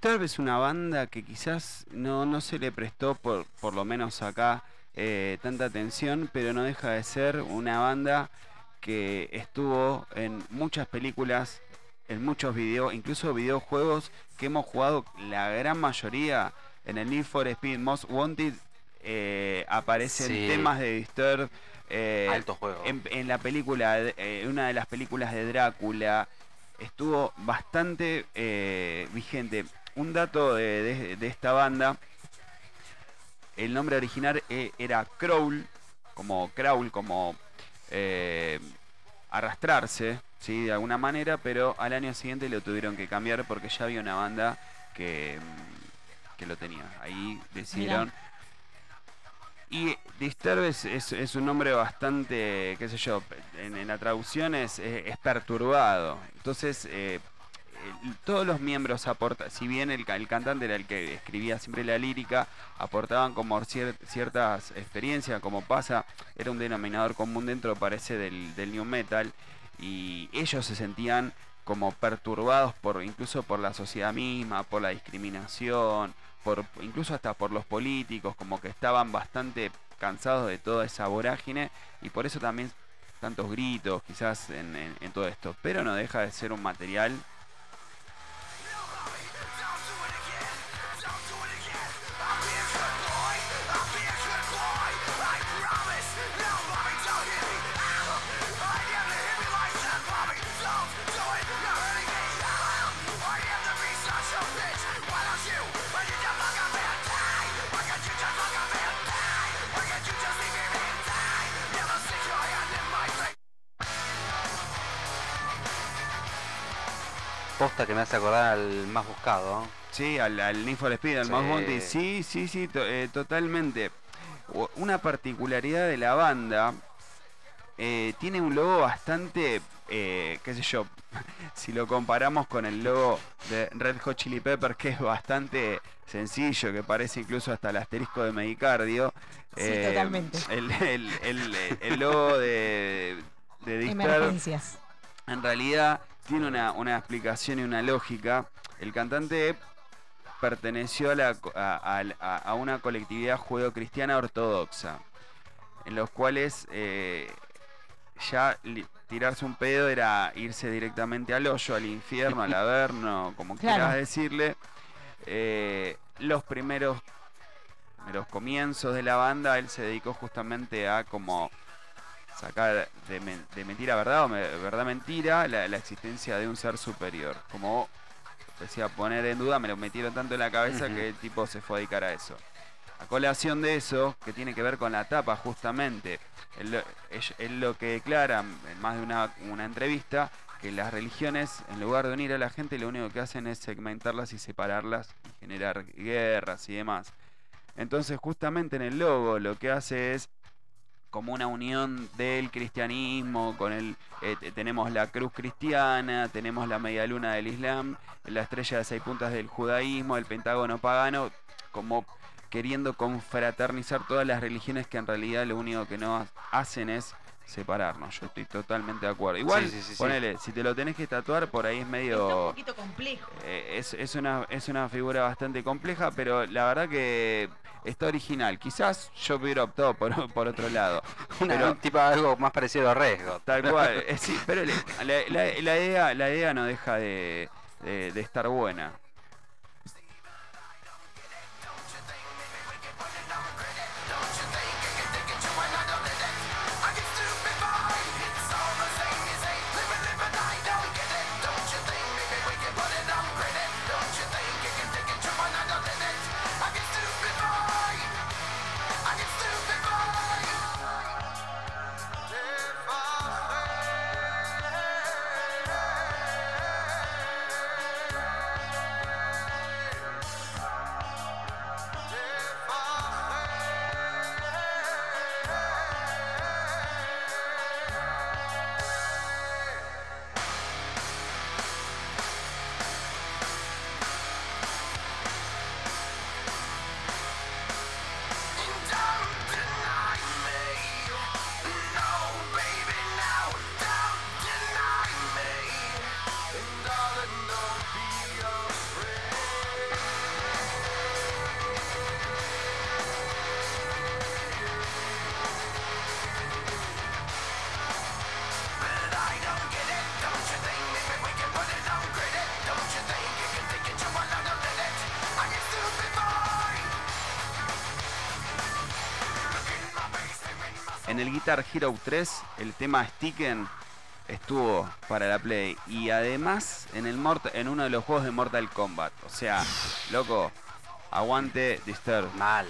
Disturbed es una banda que quizás no, no se le prestó, por, por lo menos acá, eh, tanta atención, pero no deja de ser una banda que estuvo en muchas películas, en muchos videos, incluso videojuegos que hemos jugado la gran mayoría en el Need for Speed Most Wanted. eh, aparecen Sí. temas de Disturbed. eh, Alto juego. en, en la película, eh, una de las películas de Drácula, estuvo bastante eh, vigente. Un dato de, de- de esta banda, el nombre original eh, era Crawl, como Crawl, como eh, arrastrarse, ¿sí? de alguna manera, pero al año siguiente lo tuvieron que cambiar porque ya había una banda que, mm, que lo tenía. Ahí decidieron... Y Disturb es, un nombre bastante, qué sé yo, en, en la traducción es, es- es perturbado. Entonces, eh, todos los miembros aportan, si bien el, el cantante era el que escribía siempre la lírica, aportaban como cier- ciertas experiencias, como pasa, era un denominador común dentro, parece, del, del new metal, y ellos se sentían como perturbados por incluso por la sociedad misma, por la discriminación, por incluso hasta por los políticos, como que estaban bastante cansados de toda esa vorágine y por eso también tantos gritos quizás en, en- en todo esto. Pero no deja de ser un material Posta que me hace acordar al más buscado. Sí, al, al Need for Speed, al Sí. Wanted. Sí, sí, sí, to- eh, totalmente. Una particularidad de la banda, eh, tiene un logo bastante, eh, qué sé yo, si lo comparamos con el logo de Red Hot Chili Peppers, que es bastante sencillo, que parece incluso hasta el asterisco de Medicardio. Sí, totalmente. El, el- el- el logo de, de Emergencias. en realidad tiene una, una explicación y una lógica. El cantante perteneció a, la a, a- a una colectividad judeocristiana ortodoxa, en los cuales eh, ya tirarse un pedo era irse directamente al hoyo, al infierno, al averno, como Claro. quieras decirle. Eh, los primeros, los comienzos de la banda, él se dedicó justamente a como sacar de, men- de mentira verdad o me- verdad mentira la, la existencia de un ser superior. Como decía, poner en duda, me lo metieron tanto en la cabeza que el tipo se fue a dedicar a eso. A colación de eso, que tiene que ver con la tapa justamente, él, lo- él- él lo que declara en más de una, una entrevista, que las religiones, en lugar de unir a la gente, lo único que hacen es segmentarlas y separarlas y generar guerras y demás. Entonces justamente en el logo lo que hace es como una unión del cristianismo con el eh, te- tenemos la cruz cristiana, tenemos la media luna del Islam, la estrella de seis puntas del judaísmo, el pentágono pagano, como queriendo confraternizar todas las religiones que en realidad lo único que no ha- hacen es separarnos. Yo estoy totalmente de acuerdo. Igual, Sí, sí, sí, sí. ponele, si te lo tenés que tatuar, por ahí es Está un medio... poquito complejo. Eh, es, es una, es una figura bastante compleja, pero la verdad que está original. Quizás yo hubiera optado por, por otro lado. Una- Pero- un tipo algo más parecido a Resgo. Tal cual. eh, sí, pero la, la- la idea, la idea no deja de, de- de estar buena. Guitar Hero 3, el tema Sticken estuvo para la Play. Y además en, el Mort- en uno de los juegos de Mortal Kombat. O sea, loco, aguante Disturb. Mal.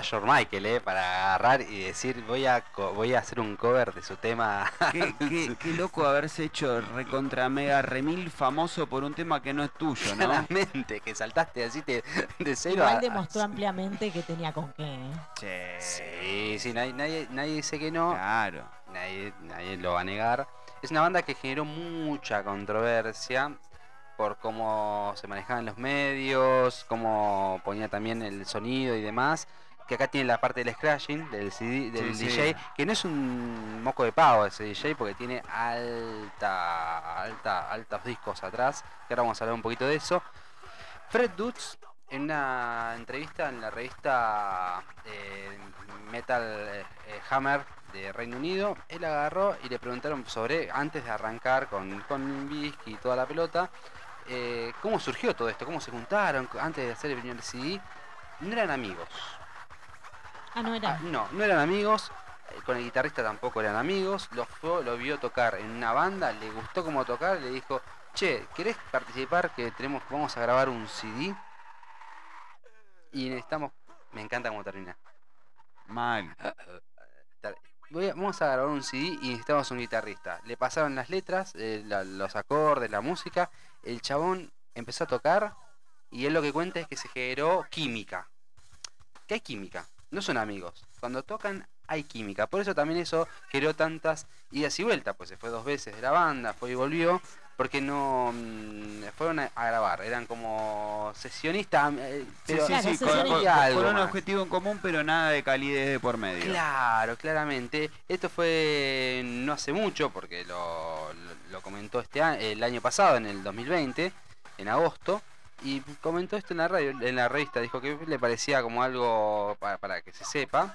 Te George Michael, eh? Para agarrar y decir, voy a, co- voy a hacer un cover de su tema. Qué, qué- qué loco haberse hecho recontra mega remil famoso por un tema que no es tuyo, ¿no? Claramente, que saltaste así de, de cero Igual a- demostró ampliamente que tenía con qué. ¿eh? Sí, sí, nadie, nadie, nadie dice que no. Claro. nadie, nadie lo va a negar. Es una banda que generó mucha controversia por cómo se manejaban los medios, cómo ponía también el sonido y demás. Que acá tiene la parte del scratching del, CD, del Sí, DJ, sí. que no es un moco de pavo ese DJ porque tiene alta, alta, altos discos atrás. Que ahora vamos a hablar un poquito de eso. Fred Dutz, en una entrevista en la revista eh, Metal eh, Hammer de Reino Unido, él agarró y le preguntaron sobre, antes de arrancar con, con Bisky y toda la pelota, eh, cómo surgió todo esto, cómo se juntaron antes de hacer el primer CD. No eran amigos. Ah, no era. Ah, no, no eran amigos. eh, Con el guitarrista tampoco eran amigos. Lo, fue- lo vio tocar en una banda, le gustó cómo tocar, le dijo, che, ¿querés participar? Que tenemos, vamos a grabar un CD. Y necesitamos. Me encanta cómo termina. Mal. Tar- voy a- vamos a grabar un CD y necesitamos un guitarrista. Le pasaron las letras, eh, la- los acordes, la música. El chabón empezó a tocar y él lo que cuenta es que se generó química. ¿Qué hay química? No son amigos. Cuando tocan hay química. Por eso también eso generó tantas idas y vueltas. Pues se fue dos veces de la banda, fue y volvió. Porque no mm, fueron a, a grabar. Eran como sesionistas. eh, pero sí, con, un objetivo en común, pero nada de calidez de por medio. Claro, claramente. Esto fue no hace mucho, porque lo, lo- lo comentó este año, el año pasado, en el 2020, en agosto, y comentó esto en la radio, en la revista, dijo que le parecía como algo para, para que se sepa,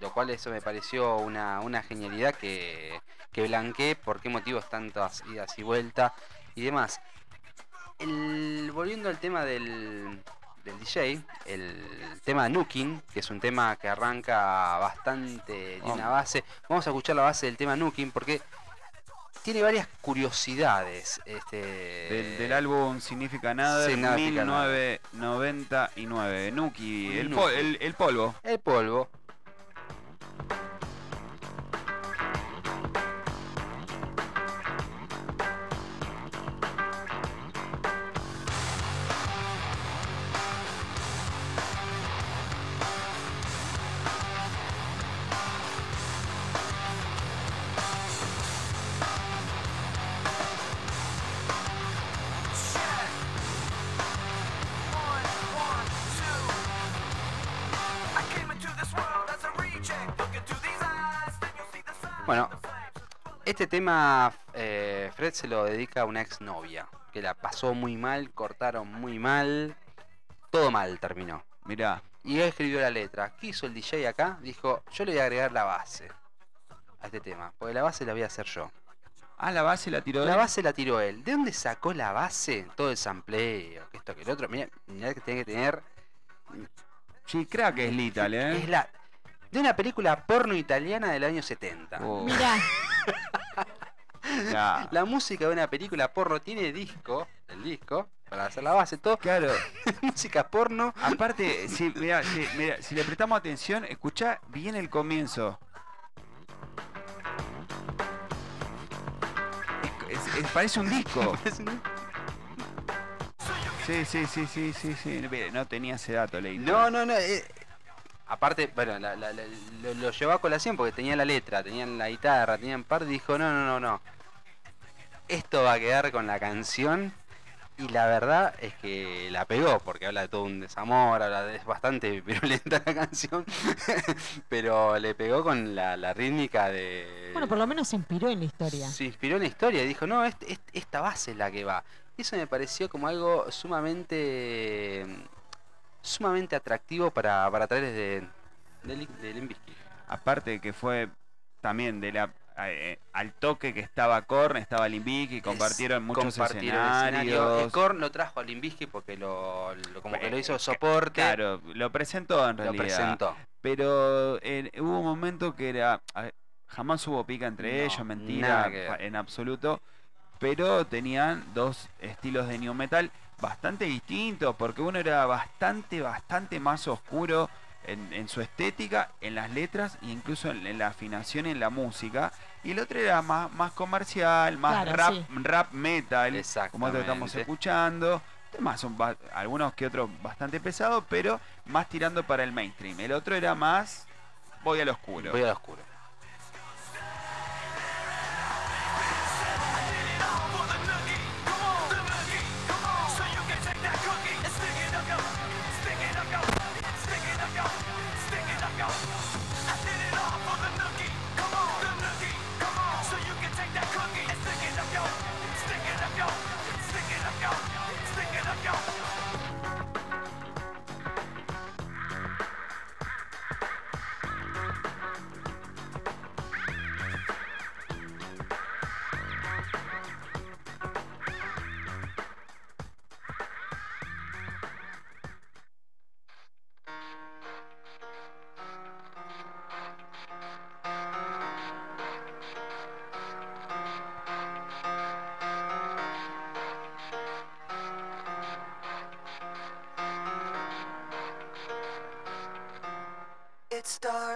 lo cual eso me pareció una, una genialidad que, que blanqueé por qué motivos tantas idas y vueltas y demás. El- volviendo al tema del, del DJ, el tema Nuking, que es un tema que arranca bastante de una base. Vamos a escuchar la base del tema Nuking porque tiene varias curiosidades. Este, Del, del álbum Significa Nada, Significa Nada. 1999. Nuki, el- el polvo. El polvo. Este tema eh, Fred se lo dedica a una exnovia que la pasó muy mal, cortaron muy mal, todo mal terminó. Mirá, Y él escribió la letra. ¿Qué hizo el DJ acá? Dijo, yo le voy a agregar la base a este tema. Porque la base la voy a hacer yo. Ah, la base la tiró La él. base la tiró él. ¿De dónde sacó la base? Todo el sampleo, que esto, que el otro. Mira, mirá que tiene que tener. Sí, crack es Little, ¿eh? Es la. De una película porno italiana del año 70. Oh, Mirá, ya. La música de una película porno tiene disco, el disco, para hacer la base, todo. Claro, música porno. aparte, si, mirá, si, mirá, si le prestamos atención, escucha bien el comienzo. Es- es- es- parece un disco. Sí, sí, sí, sí, sí, sí. No tenía ese dato, leí. No, no, no. eh, aparte, bueno, la- la- la- lo, lo llevó a colación porque tenía la letra, tenían la guitarra, tenían parte y dijo, no, no, no, no. Esto va a quedar con la canción. Y la verdad es que la pegó, porque habla de todo un desamor, habla de, es bastante virulenta la canción, pero le pegó con la, la rítmica de... bueno, por lo menos se inspiró en la historia. se inspiró en la historia y dijo, no, este- este- esta base es la que va. Eso me pareció como algo sumamente sumamente atractivo para, para traer desde de, Lim- de Limp Bizkit. Aparte de que fue también de la eh, al toque que estaba Korn, estaba Limbiki, y compartieron muchos Compartieron escenario. escenarios. El Korn lo trajo a Limp Bizkit porque lo, lo- como que lo hizo Eh, soporte, Claro, lo presentó en lo realidad. presentó. Pero eh, hubo un momento que era. jamás hubo pica entre No, ellos, mentira, en absoluto. Pero tenían dos estilos de new metal bastante distintos, porque uno era bastante, bastante más oscuro en, en su estética, en las letras e incluso en, en la afinación en la música. Y el otro era más, más comercial, más Claro, rap, sí. rap metal, como esto estamos escuchando. Temas son algunos que otros bastante pesados, pero más tirando para el mainstream. El otro era más voy al oscuro. Voy al oscuro.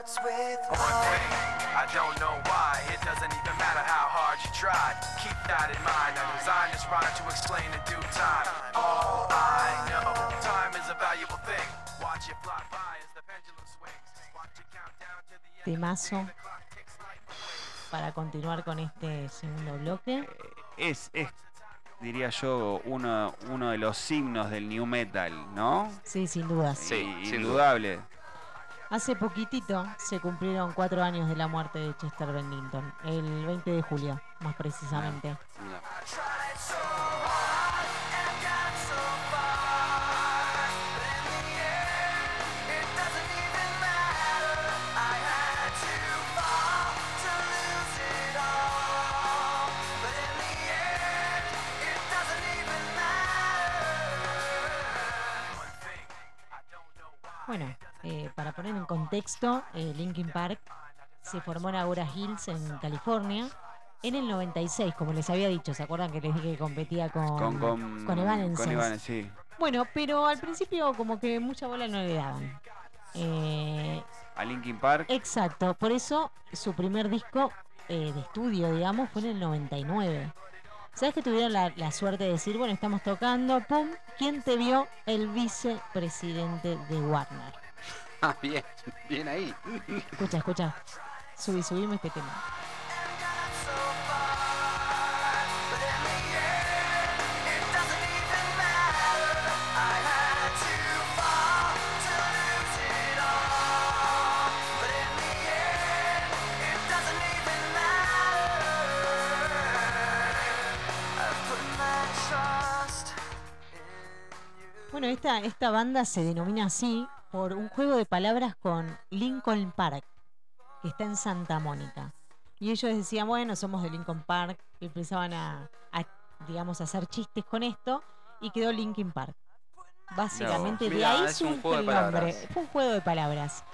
Starts with One thing, I don't know why. It doesn't even matter how hard you tried. Keep that in mind. I designed this rhyme to explain in due time. All I know, time is a valuable thing. Watch it fly by as the pendulum swings. Watch it count down to the end. Temazo para continuar con este segundo bloque. Es, es, diría yo, uno, uno de los signos del new metal, ¿no? Sí, sin dudas. Sí, sin indudable. Hace poquitito se cumplieron cuatro años de la muerte de Chester Bennington, el 20 de julio, más precisamente. Mira. Contexto, eh, Linkin Park se formó en Agoura Hills, en California, en el 96, como les había dicho. ¿Se acuerdan que les dije que competía con, Con, con, con Evanescence? con Evanescence, sí. Bueno, pero al principio como que mucha bola no le daban. Eh, A Linkin Park. exacto, por eso su primer disco eh, de estudio, digamos, fue en el 99. ¿Sabes que tuvieron la, la suerte de decir, bueno, estamos tocando, pum, ¿quién te vio? El vicepresidente de Warner. Ah, bien, bien ahí. Escucha, escucha. Subí, subime este tema. Bueno, esta, esta banda se denomina así por un juego de palabras con Lincoln Park, que está en Santa Mónica. Y ellos decían, bueno, somos de Lincoln Park, y empezaban a, a, digamos, a hacer chistes con esto, y quedó Linkin Park. Básicamente, de ahí es un surge juego el nombre. Fue un juego de palabras.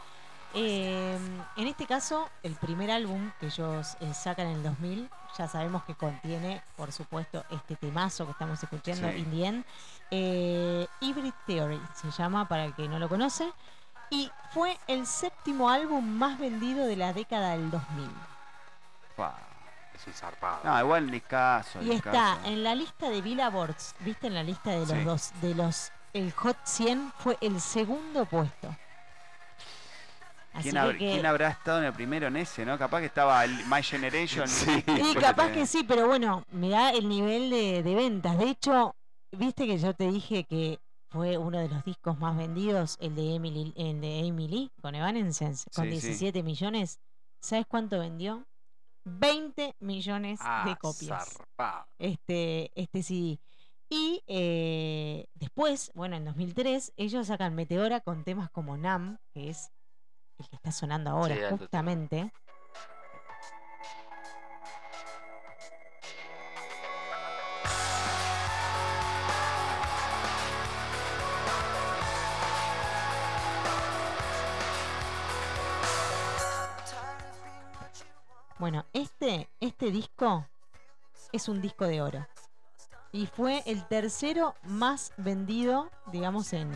Eh, en este caso, el primer álbum que ellos eh, sacan en el 2000, ya sabemos que contiene, por supuesto, este temazo que estamos escuchando, Sí. In the End. Eh, Hybrid Theory se llama, para el que no lo conoce. Y fue el séptimo álbum más vendido de la década del 2000. Pa. Es un zarpado. No, igual ni caso. Y ni está caso. en la lista de Billboards, ¿viste? En la lista de los Sí. dos, de los, el Hot 100 fue el segundo puesto. Así ¿Quién, que hab- que- quién habrá estado en el primero en ese, no? Capaz que estaba el My Generation. Y después capaz que sí, pero bueno, mirá el nivel de, de ventas. De hecho, viste que yo te dije que fue uno de los discos más vendidos, el de Emily, el de Lee con Evanescence, con Sí, sí. 17 millones. ¿Sabes cuánto vendió? 20 millones Ah, de copias. zarpado. Este, este CD. Y eh, después, bueno, en 2003, ellos sacan Meteora con temas como Nam, que es el que está sonando ahora, Sí, alto Bueno, este, este disco es un disco de oro. Y fue el tercero más vendido, digamos, en.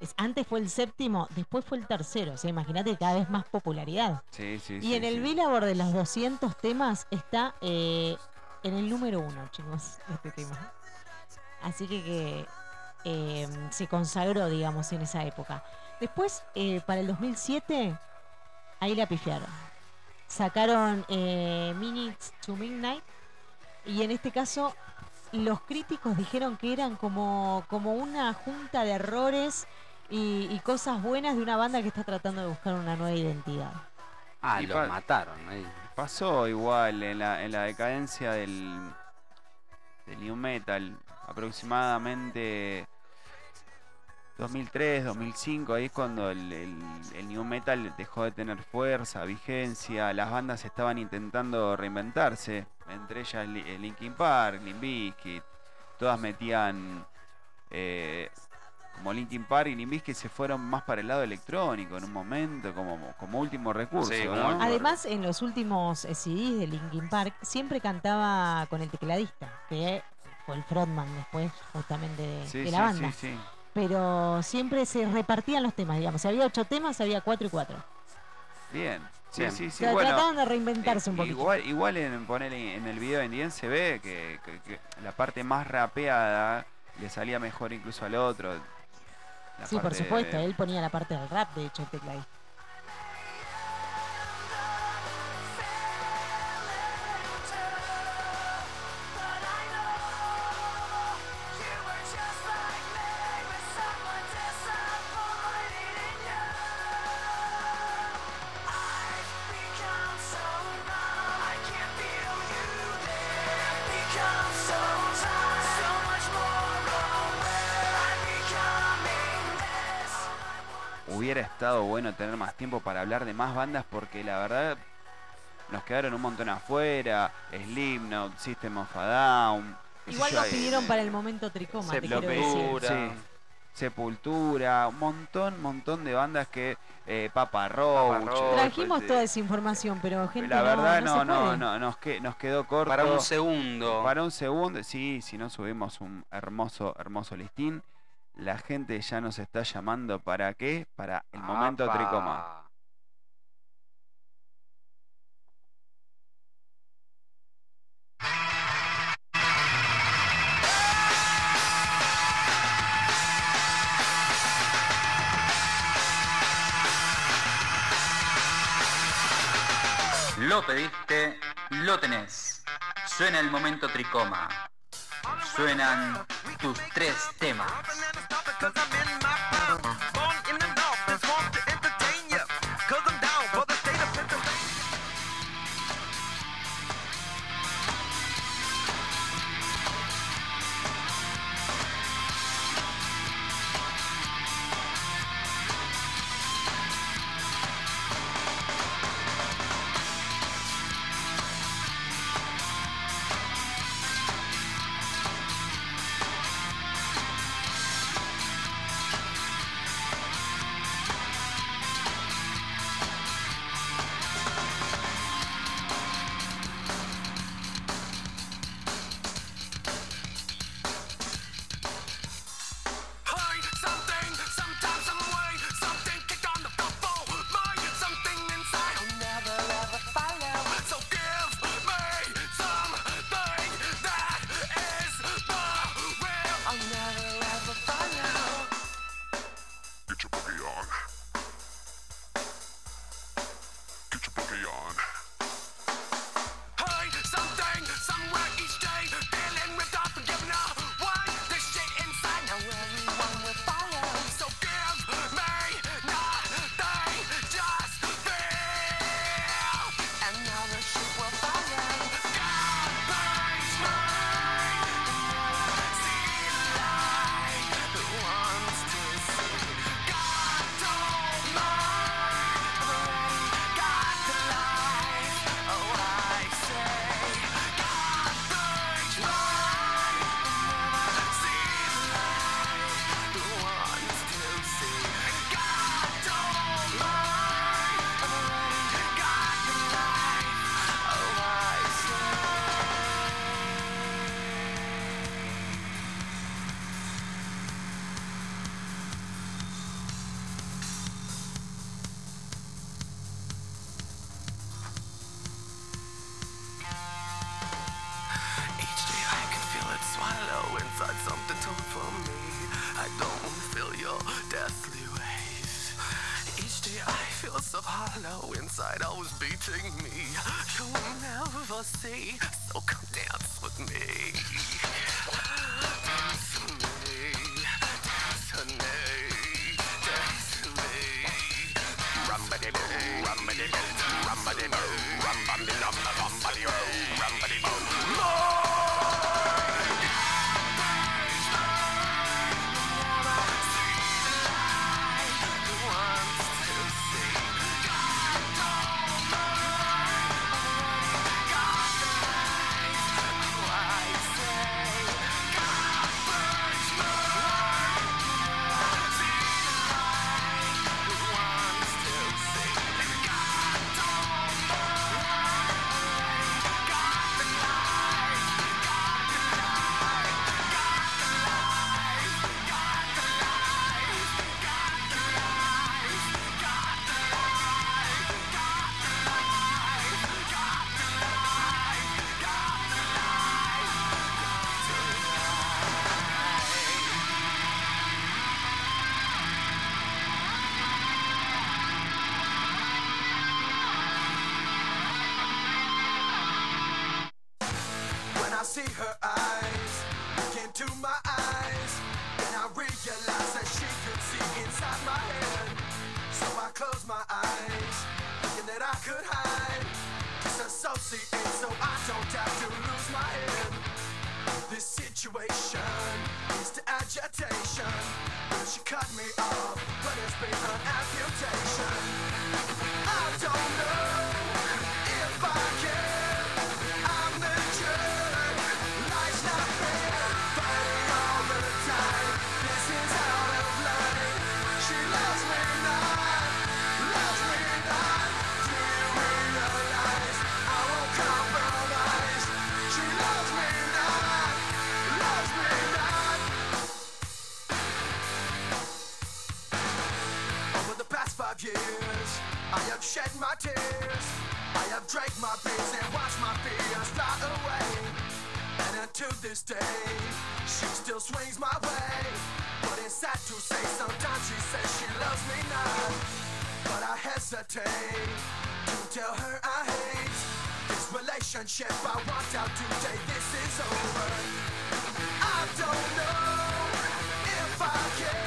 es- antes fue el séptimo, después fue el tercero. O sea, imagínate cada vez más popularidad. Sí, sí, Y sí, en el. Billboard de los 200 temas está eh, en el número uno, chicos, este tema. Así que, que, eh, se consagró, digamos, en esa época. Después, eh, para el 2007, ahí la pifiaron. Sacaron eh, Minutes to Midnight y en este caso los críticos dijeron que eran como, como una junta de errores y, y cosas buenas de una banda que está tratando de buscar una nueva identidad. Ah, Y lo pa- mataron ahí. Pasó igual en la, en la decadencia del, del New Metal, aproximadamente 2003, 2005, ahí es cuando el, el- el New Metal dejó de tener fuerza, vigencia, las bandas estaban intentando reinventarse, entre ellas eh, Linkin Park, Limp Bizkit, todas metían eh, como Linkin Park y Limp Bizkit se fueron más para el lado electrónico en un momento, como, como último recurso. Sí, ¿no? Además, en los últimos eh, CDs de Linkin Park siempre cantaba con el tecladista, que fue el frontman después justamente de, Sí, de sí, la banda. sí, sí. Pero siempre se repartían los temas, digamos. Si había ocho temas, había cuatro y cuatro. Bien. Sí, Bien. sí, sí. bueno, trataban de reinventarse un eh, poquito. Igual, igual en, poner en el video de Indien se ve que, que- que la parte más rapeada le salía mejor incluso al otro. La sí, por supuesto. de- Él ponía la parte del rap, de hecho, el tecladista. Bueno tener más tiempo para hablar de más bandas porque la verdad nos quedaron un montón afuera. Slipknot, System of a Down. Igual nos eh, pidieron para el momento tricoma, te quiero decir. Sepultura. Sí. Sepultura, un montón, montón de bandas que eh, Papa Roach. Roach. eh, Trajimos eh, toda esa información, pero gente La verdad no, no, no, no, se no, puede. nos, que- nos quedó corto. Para un segundo. Para un segundo, sí, si no subimos un hermoso, hermoso listín. La gente ya nos está llamando para qué? Para el momento Apa. tricoma. Lo pediste, lo tenés. Suena el momento tricoma. Suenan tus tres temas. Software hesitate to tell her I hate this relationship. I want out today. This is over. I don't know if I can.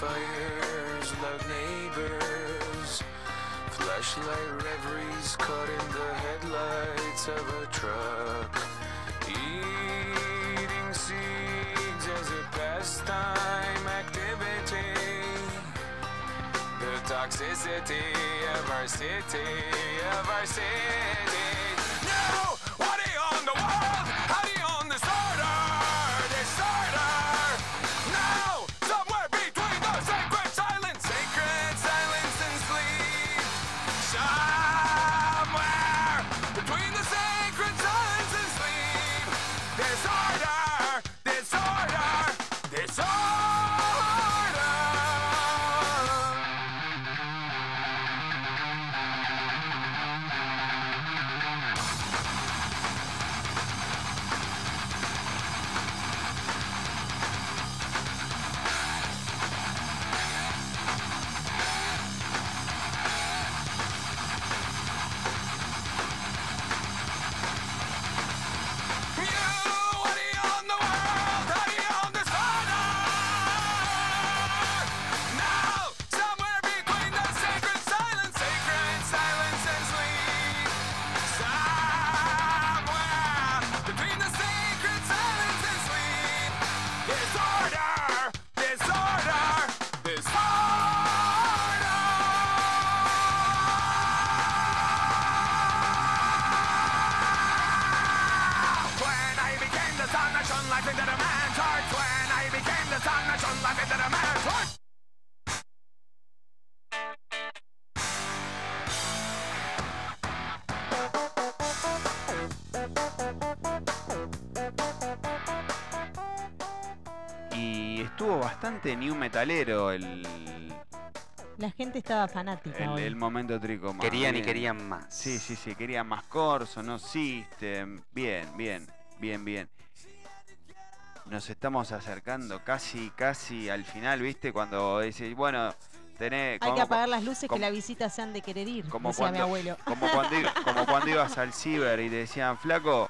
Fires, loud neighbors. Flashlight reveries caught in the headlights of a truck. Eating seeds as a pastime activity. The toxicity of our city, of our city. Bastante new metalero el, La gente estaba fanática el, hoy. el momento tricoma. Querían y querían más. Sí, sí, sí, querían más corso, no system. Bien, bien, bien, bien. Nos estamos acercando casi, casi al final, ¿viste? Cuando dice, bueno, tenés. Hay como- que apagar las luces como- que la visita se han de querer ir, como decía mi cuando, abuelo. como cuando, como cuando ibas al ciber y te decían, flaco,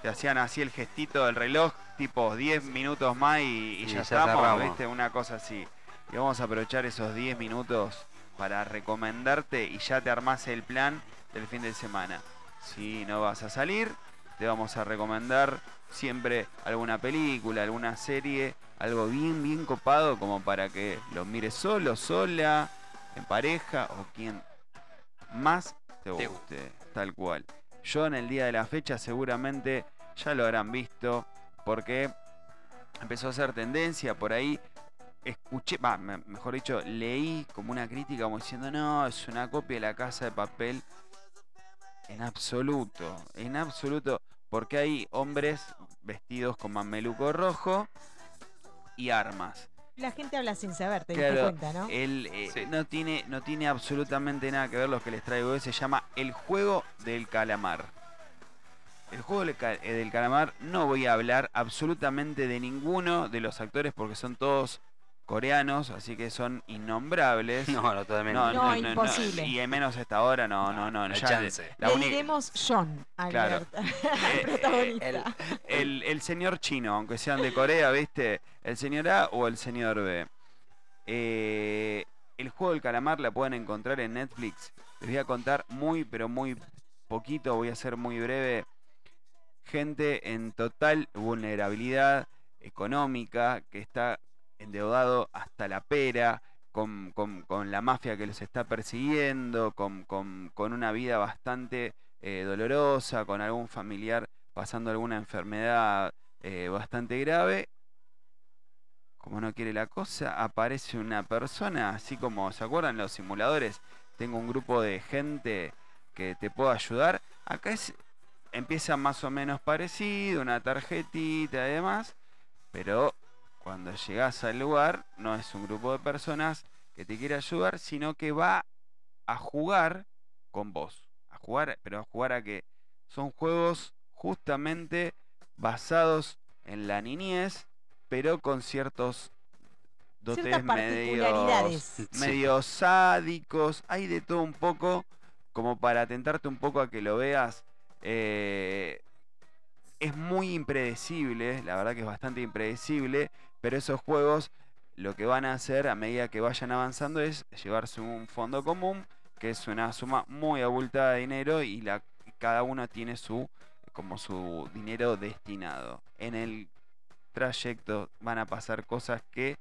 te hacían así el gestito del reloj, tipo 10 minutos más y, y Y ya ya estamos, cerramos. ¿viste? Una cosa así. Y vamos a aprovechar esos 10 minutos para recomendarte y ya te armás el plan del fin de semana. Si no vas a salir, te vamos a recomendar siempre alguna película, alguna serie, algo bien, bien copado como para que lo mires solo, sola, en pareja o quien más te Te guste, tal cual. Yo en el día de la fecha seguramente ya lo habrán visto porque empezó a hacer tendencia por ahí. Escuché, va, me- mejor dicho, leí como una crítica como diciendo, no, es una copia de la casa de papel. En absoluto, en absoluto, porque hay hombres vestidos con mameluco rojo y armas. La gente habla sin saber, te diste Claro, cuenta, ¿no? él eh, Sí. no, tiene, no tiene absolutamente nada que ver lo que les traigo hoy. Se llama El Juego del Calamar. El Juego del, eh, del Calamar no voy a hablar absolutamente de ninguno de los actores porque son todos coreanos, así que son innombrables. No, no, totalmente. No, imposible. y menos a esta hora, no, no, no. no ya chance. la Le diremos John al Claro. Eh, protagonista. el- el, el señor chino, aunque sean de Corea, ¿viste? El señor A o el señor B. Eh, el juego del calamar la pueden encontrar en Netflix. Les voy a contar muy, pero muy poquito, voy a ser muy breve. Gente en total vulnerabilidad económica que está endeudado hasta la pera, con, con- con la mafia que los está persiguiendo, con, con- una vida bastante eh, dolorosa, con algún familiar pasando alguna enfermedad eh, bastante grave. Como no quiere la cosa, aparece una persona, así como, ¿se acuerdan los simuladores? Tengo un grupo de gente que te puedo ayudar. Acá es, empieza más o menos parecido, una tarjetita y demás, pero cuando llegas al lugar no es un grupo de personas que te quiere ayudar, sino que va a jugar con vos. A jugar, pero a jugar a que son juegos justamente basados en la niñez, pero con ciertos dotes medios sádicos, hay de todo un poco, como para tentarte un poco a que lo veas. Eh, es muy impredecible, la verdad que es bastante impredecible, pero esos juegos lo que van a hacer a medida que vayan avanzando es llevarse un fondo común, que es una suma muy abultada de dinero y cada uno tiene su como su dinero destinado. En el trayecto van a pasar cosas que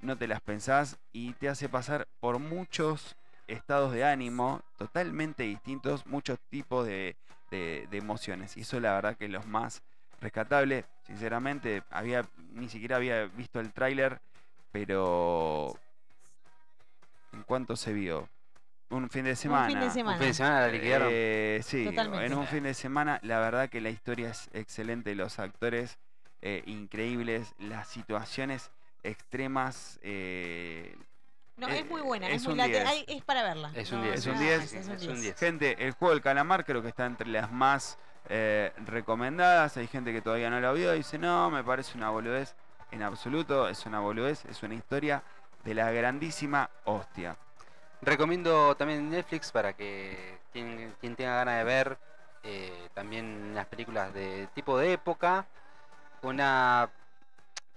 no te las pensás y te hace pasar por muchos estados de ánimo totalmente distintos, muchos tipos de, de- de emociones. Y eso la verdad que es lo más rescatable. Sinceramente, había, ni siquiera había visto el tráiler, pero ¿en cuánto se vio? Un fin de semana. Un fin de semana. Un fin de semana la liquidaron. Eh, sí, Totalmente. en un fin de semana, la verdad que la historia es excelente, los actores eh, increíbles, las situaciones extremas. eh, No, eh, es muy buena, es, es muy late- 10. ay, es para verla. Es un No, 10, Es un nada 10. más, es un Es un 10. 10. Gente, el juego del calamar creo que está entre las más eh, recomendadas. Hay gente que todavía no la vio y dice, no, me parece una boludez. En absoluto, es una boludez, es una historia de la grandísima hostia. Recomiendo también Netflix para que quien, quien tenga ganas de ver eh, también las películas de tipo de época, una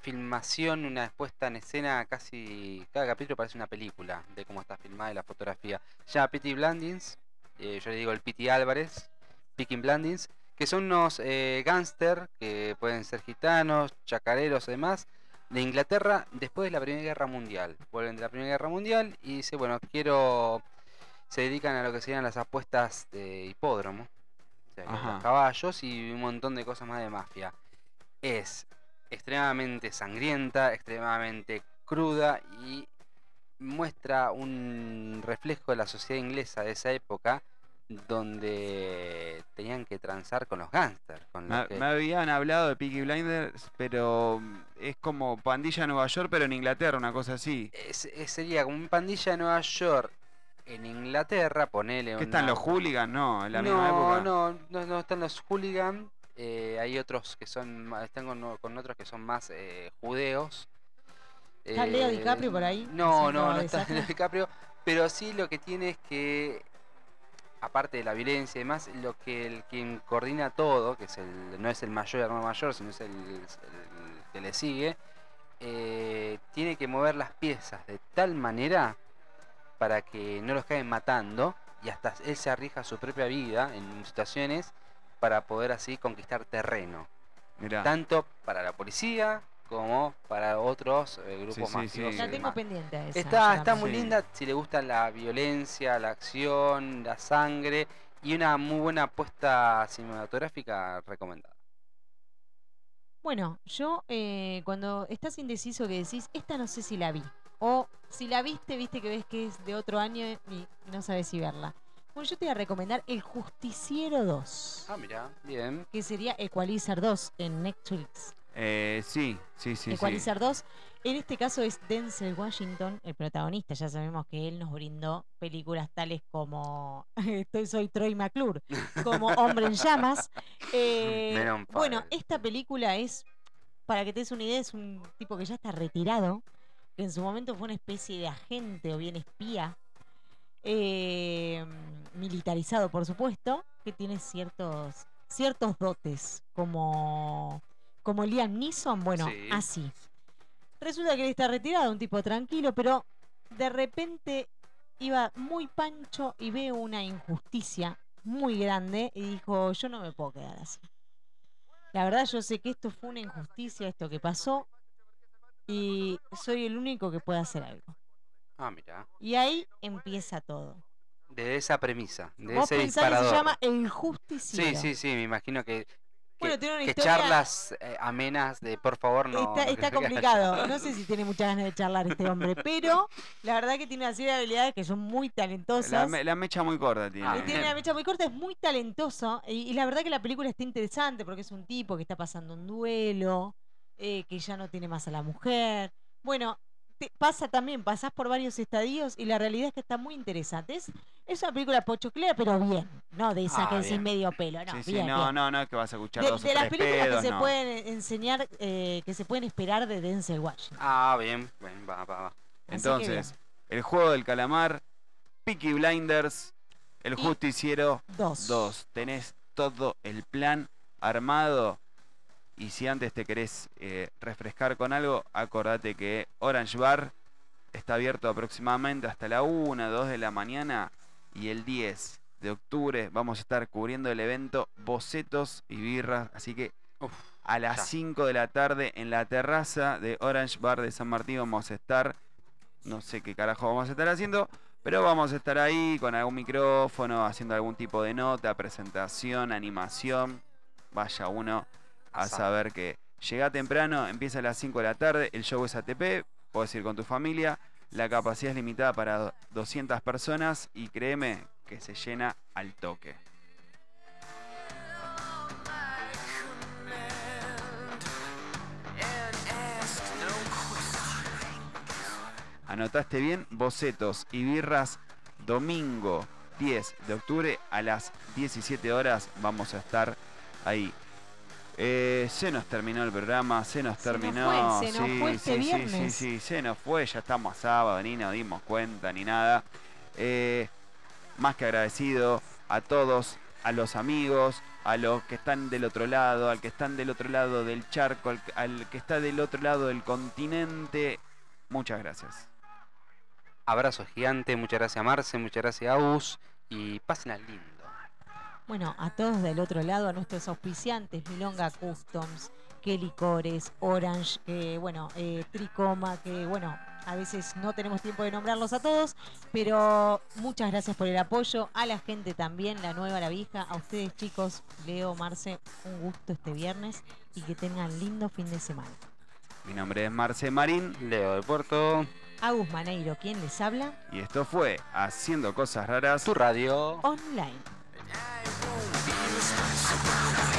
filmación, una puesta en escena casi cada capítulo parece una película de cómo está filmada y la fotografía. Se llama Pity Blandings, eh, yo le digo el Pity Álvarez, Picking Blandings, que son unos eh, gángster que pueden ser gitanos, chacareros y demás, de Inglaterra después de la Primera Guerra Mundial. Vuelven de la Primera Guerra Mundial y dice, bueno, quiero... Se dedican a lo que serían las apuestas de hipódromo. O sea, Ajá. los caballos y un montón de cosas más de mafia. Es extremadamente sangrienta, extremadamente cruda y muestra un reflejo de la sociedad inglesa de esa época donde tenían que transar con los. Con los Me, que- me habían hablado de Peaky Blinders, pero mm, es como Pandilla Nueva York, pero en Inglaterra, una cosa así. es- es- sería como un pandilla de Nueva York en Inglaterra, ponele ¿Qué están una- los hooligans? No, en la misma época. no, no, no están los hooligans. Eh, hay otros que son, están con, con otros que son más eh, judeos. ¿Está Leo Eh, DiCaprio por ahí No, no, no está? Leo DiCaprio. Pero sí lo que tiene es que, aparte de la violencia y demás, lo que el quien coordina todo, que es el, no es el mayor hermano mayor, sino es el, el que le sigue, eh, tiene que mover las piezas de tal manera para que no los caigan matando y hasta él se arriesga su propia vida en situaciones para poder así conquistar terreno. Mirá. Tanto para la policía como para otros eh, grupos Sí, sí, mafiosos. sí. y La tengo pendiente a esa, Está, está muy Sí. linda si le gusta la violencia, la acción, la sangre y una muy buena apuesta cinematográfica recomendada. Bueno, yo eh, cuando estás indeciso que decís, esta no sé si la vi. O si la viste, viste que ves que es de otro año y no sabes si verla. Bueno, yo te voy a recomendar El Justiciero 2, Ah, mira, bien. que sería Equalizer 2 en Netflix. Eh, sí, sí, sí. sí. Equalizer 2. En este caso es Denzel Washington, el protagonista. Ya sabemos que él nos brindó películas tales como Estoy soy Troy McClure, como Hombre en Llamas. Eh, bueno, esta película es, para que te des una idea, es un tipo que ya está retirado, que en su momento fue una especie de agente o bien espía, eh, militarizado por supuesto, que tiene ciertos, ciertos dotes, como, como Liam Neeson, bueno, Sí. así. Resulta que él está retirado, un tipo tranquilo, pero de repente iba muy pancho y ve una injusticia muy grande y dijo, yo no me puedo quedar así. La verdad yo sé que esto fue una injusticia, esto que pasó, y soy el único que puede hacer algo. Ah, mira. Y ahí empieza todo. De esa premisa, de Vos ese pensás que disparador. se llama El Sí, Justiciero. sí, sí, me imagino que, que, Bueno, tiene una que historia- charlas eh, amenas de por favor no. Está, complicado. No sé si tiene muchas ganas de charlar este hombre, pero la verdad que tiene una serie de habilidades que son muy La, talentosas. me- la mecha muy corta tiene. Ah, Tiene una mecha muy corta, es muy talentoso. Y, y la verdad que la película está interesante porque es un tipo que está pasando un duelo, eh, que ya no tiene más a la mujer. Bueno, te- pasa también, pasás por varios estadios y la realidad es que está muy interesante. Es, es una película pochoclera, pero bien. No de esa Ah, que bien. medio pelo, no. Sí, sí, bien, no, bien. no, no es que vas a escuchar De, dos o de las tres películas pedos, que se no. pueden enseñar, eh, que se pueden esperar de Denzel Washington. Ah, bien, bien, va, va, va. Entonces, el juego del calamar, Peaky Blinders, el justiciero dos. 2. Tenés todo el plan armado. Y si antes te querés eh, refrescar con algo, acordate que Orange Bar está abierto aproximadamente hasta la 1, 2 de la mañana. Y el 10 de octubre vamos a estar cubriendo el evento Bocetos y Birras. Así que Uf, a las ya. 5 de la tarde en la terraza de Orange Bar de San Martín vamos a estar. No sé qué carajo vamos a estar haciendo, pero vamos a estar ahí con algún micrófono, haciendo algún tipo de nota, presentación, animación. Vaya uno a saber que llega temprano, empieza a las 5 de la tarde, el show es ATP, puedes ir con tu familia, la capacidad es limitada para 200 personas y créeme que se llena al toque. Anotaste bien, bocetos y birras, domingo 10 de octubre a las 17 horas vamos a estar ahí. Eh, se nos terminó el programa, se nos Se nos terminó. fue, se nos sí, fue este sí, sí, sí, se nos fue, ya estamos a sábado, ni nos dimos cuenta ni nada. Eh, más que agradecido a todos, a los amigos, a los que están del otro lado, al que están del otro lado del charco, al, al que está del otro lado del continente. Muchas gracias. Abrazo gigante, muchas gracias Marce, muchas gracias Aus y pasen al lindo. Bueno, a todos del otro lado, a nuestros auspiciantes, Milonga Customs, Kelly Cores, Orange, que bueno, eh, Tricoma, que bueno, a veces no tenemos tiempo de nombrarlos a todos, pero muchas gracias por el apoyo, a la gente también, la nueva, la vieja, a ustedes chicos, Leo, Marce, un gusto este viernes y que tengan lindo fin de semana. Mi nombre es Marce Marín Leo de Puerto, Agus Maneiro, ¿quién les habla? y esto fue Haciendo Cosas Raras. tu radio. Online. Be responsible.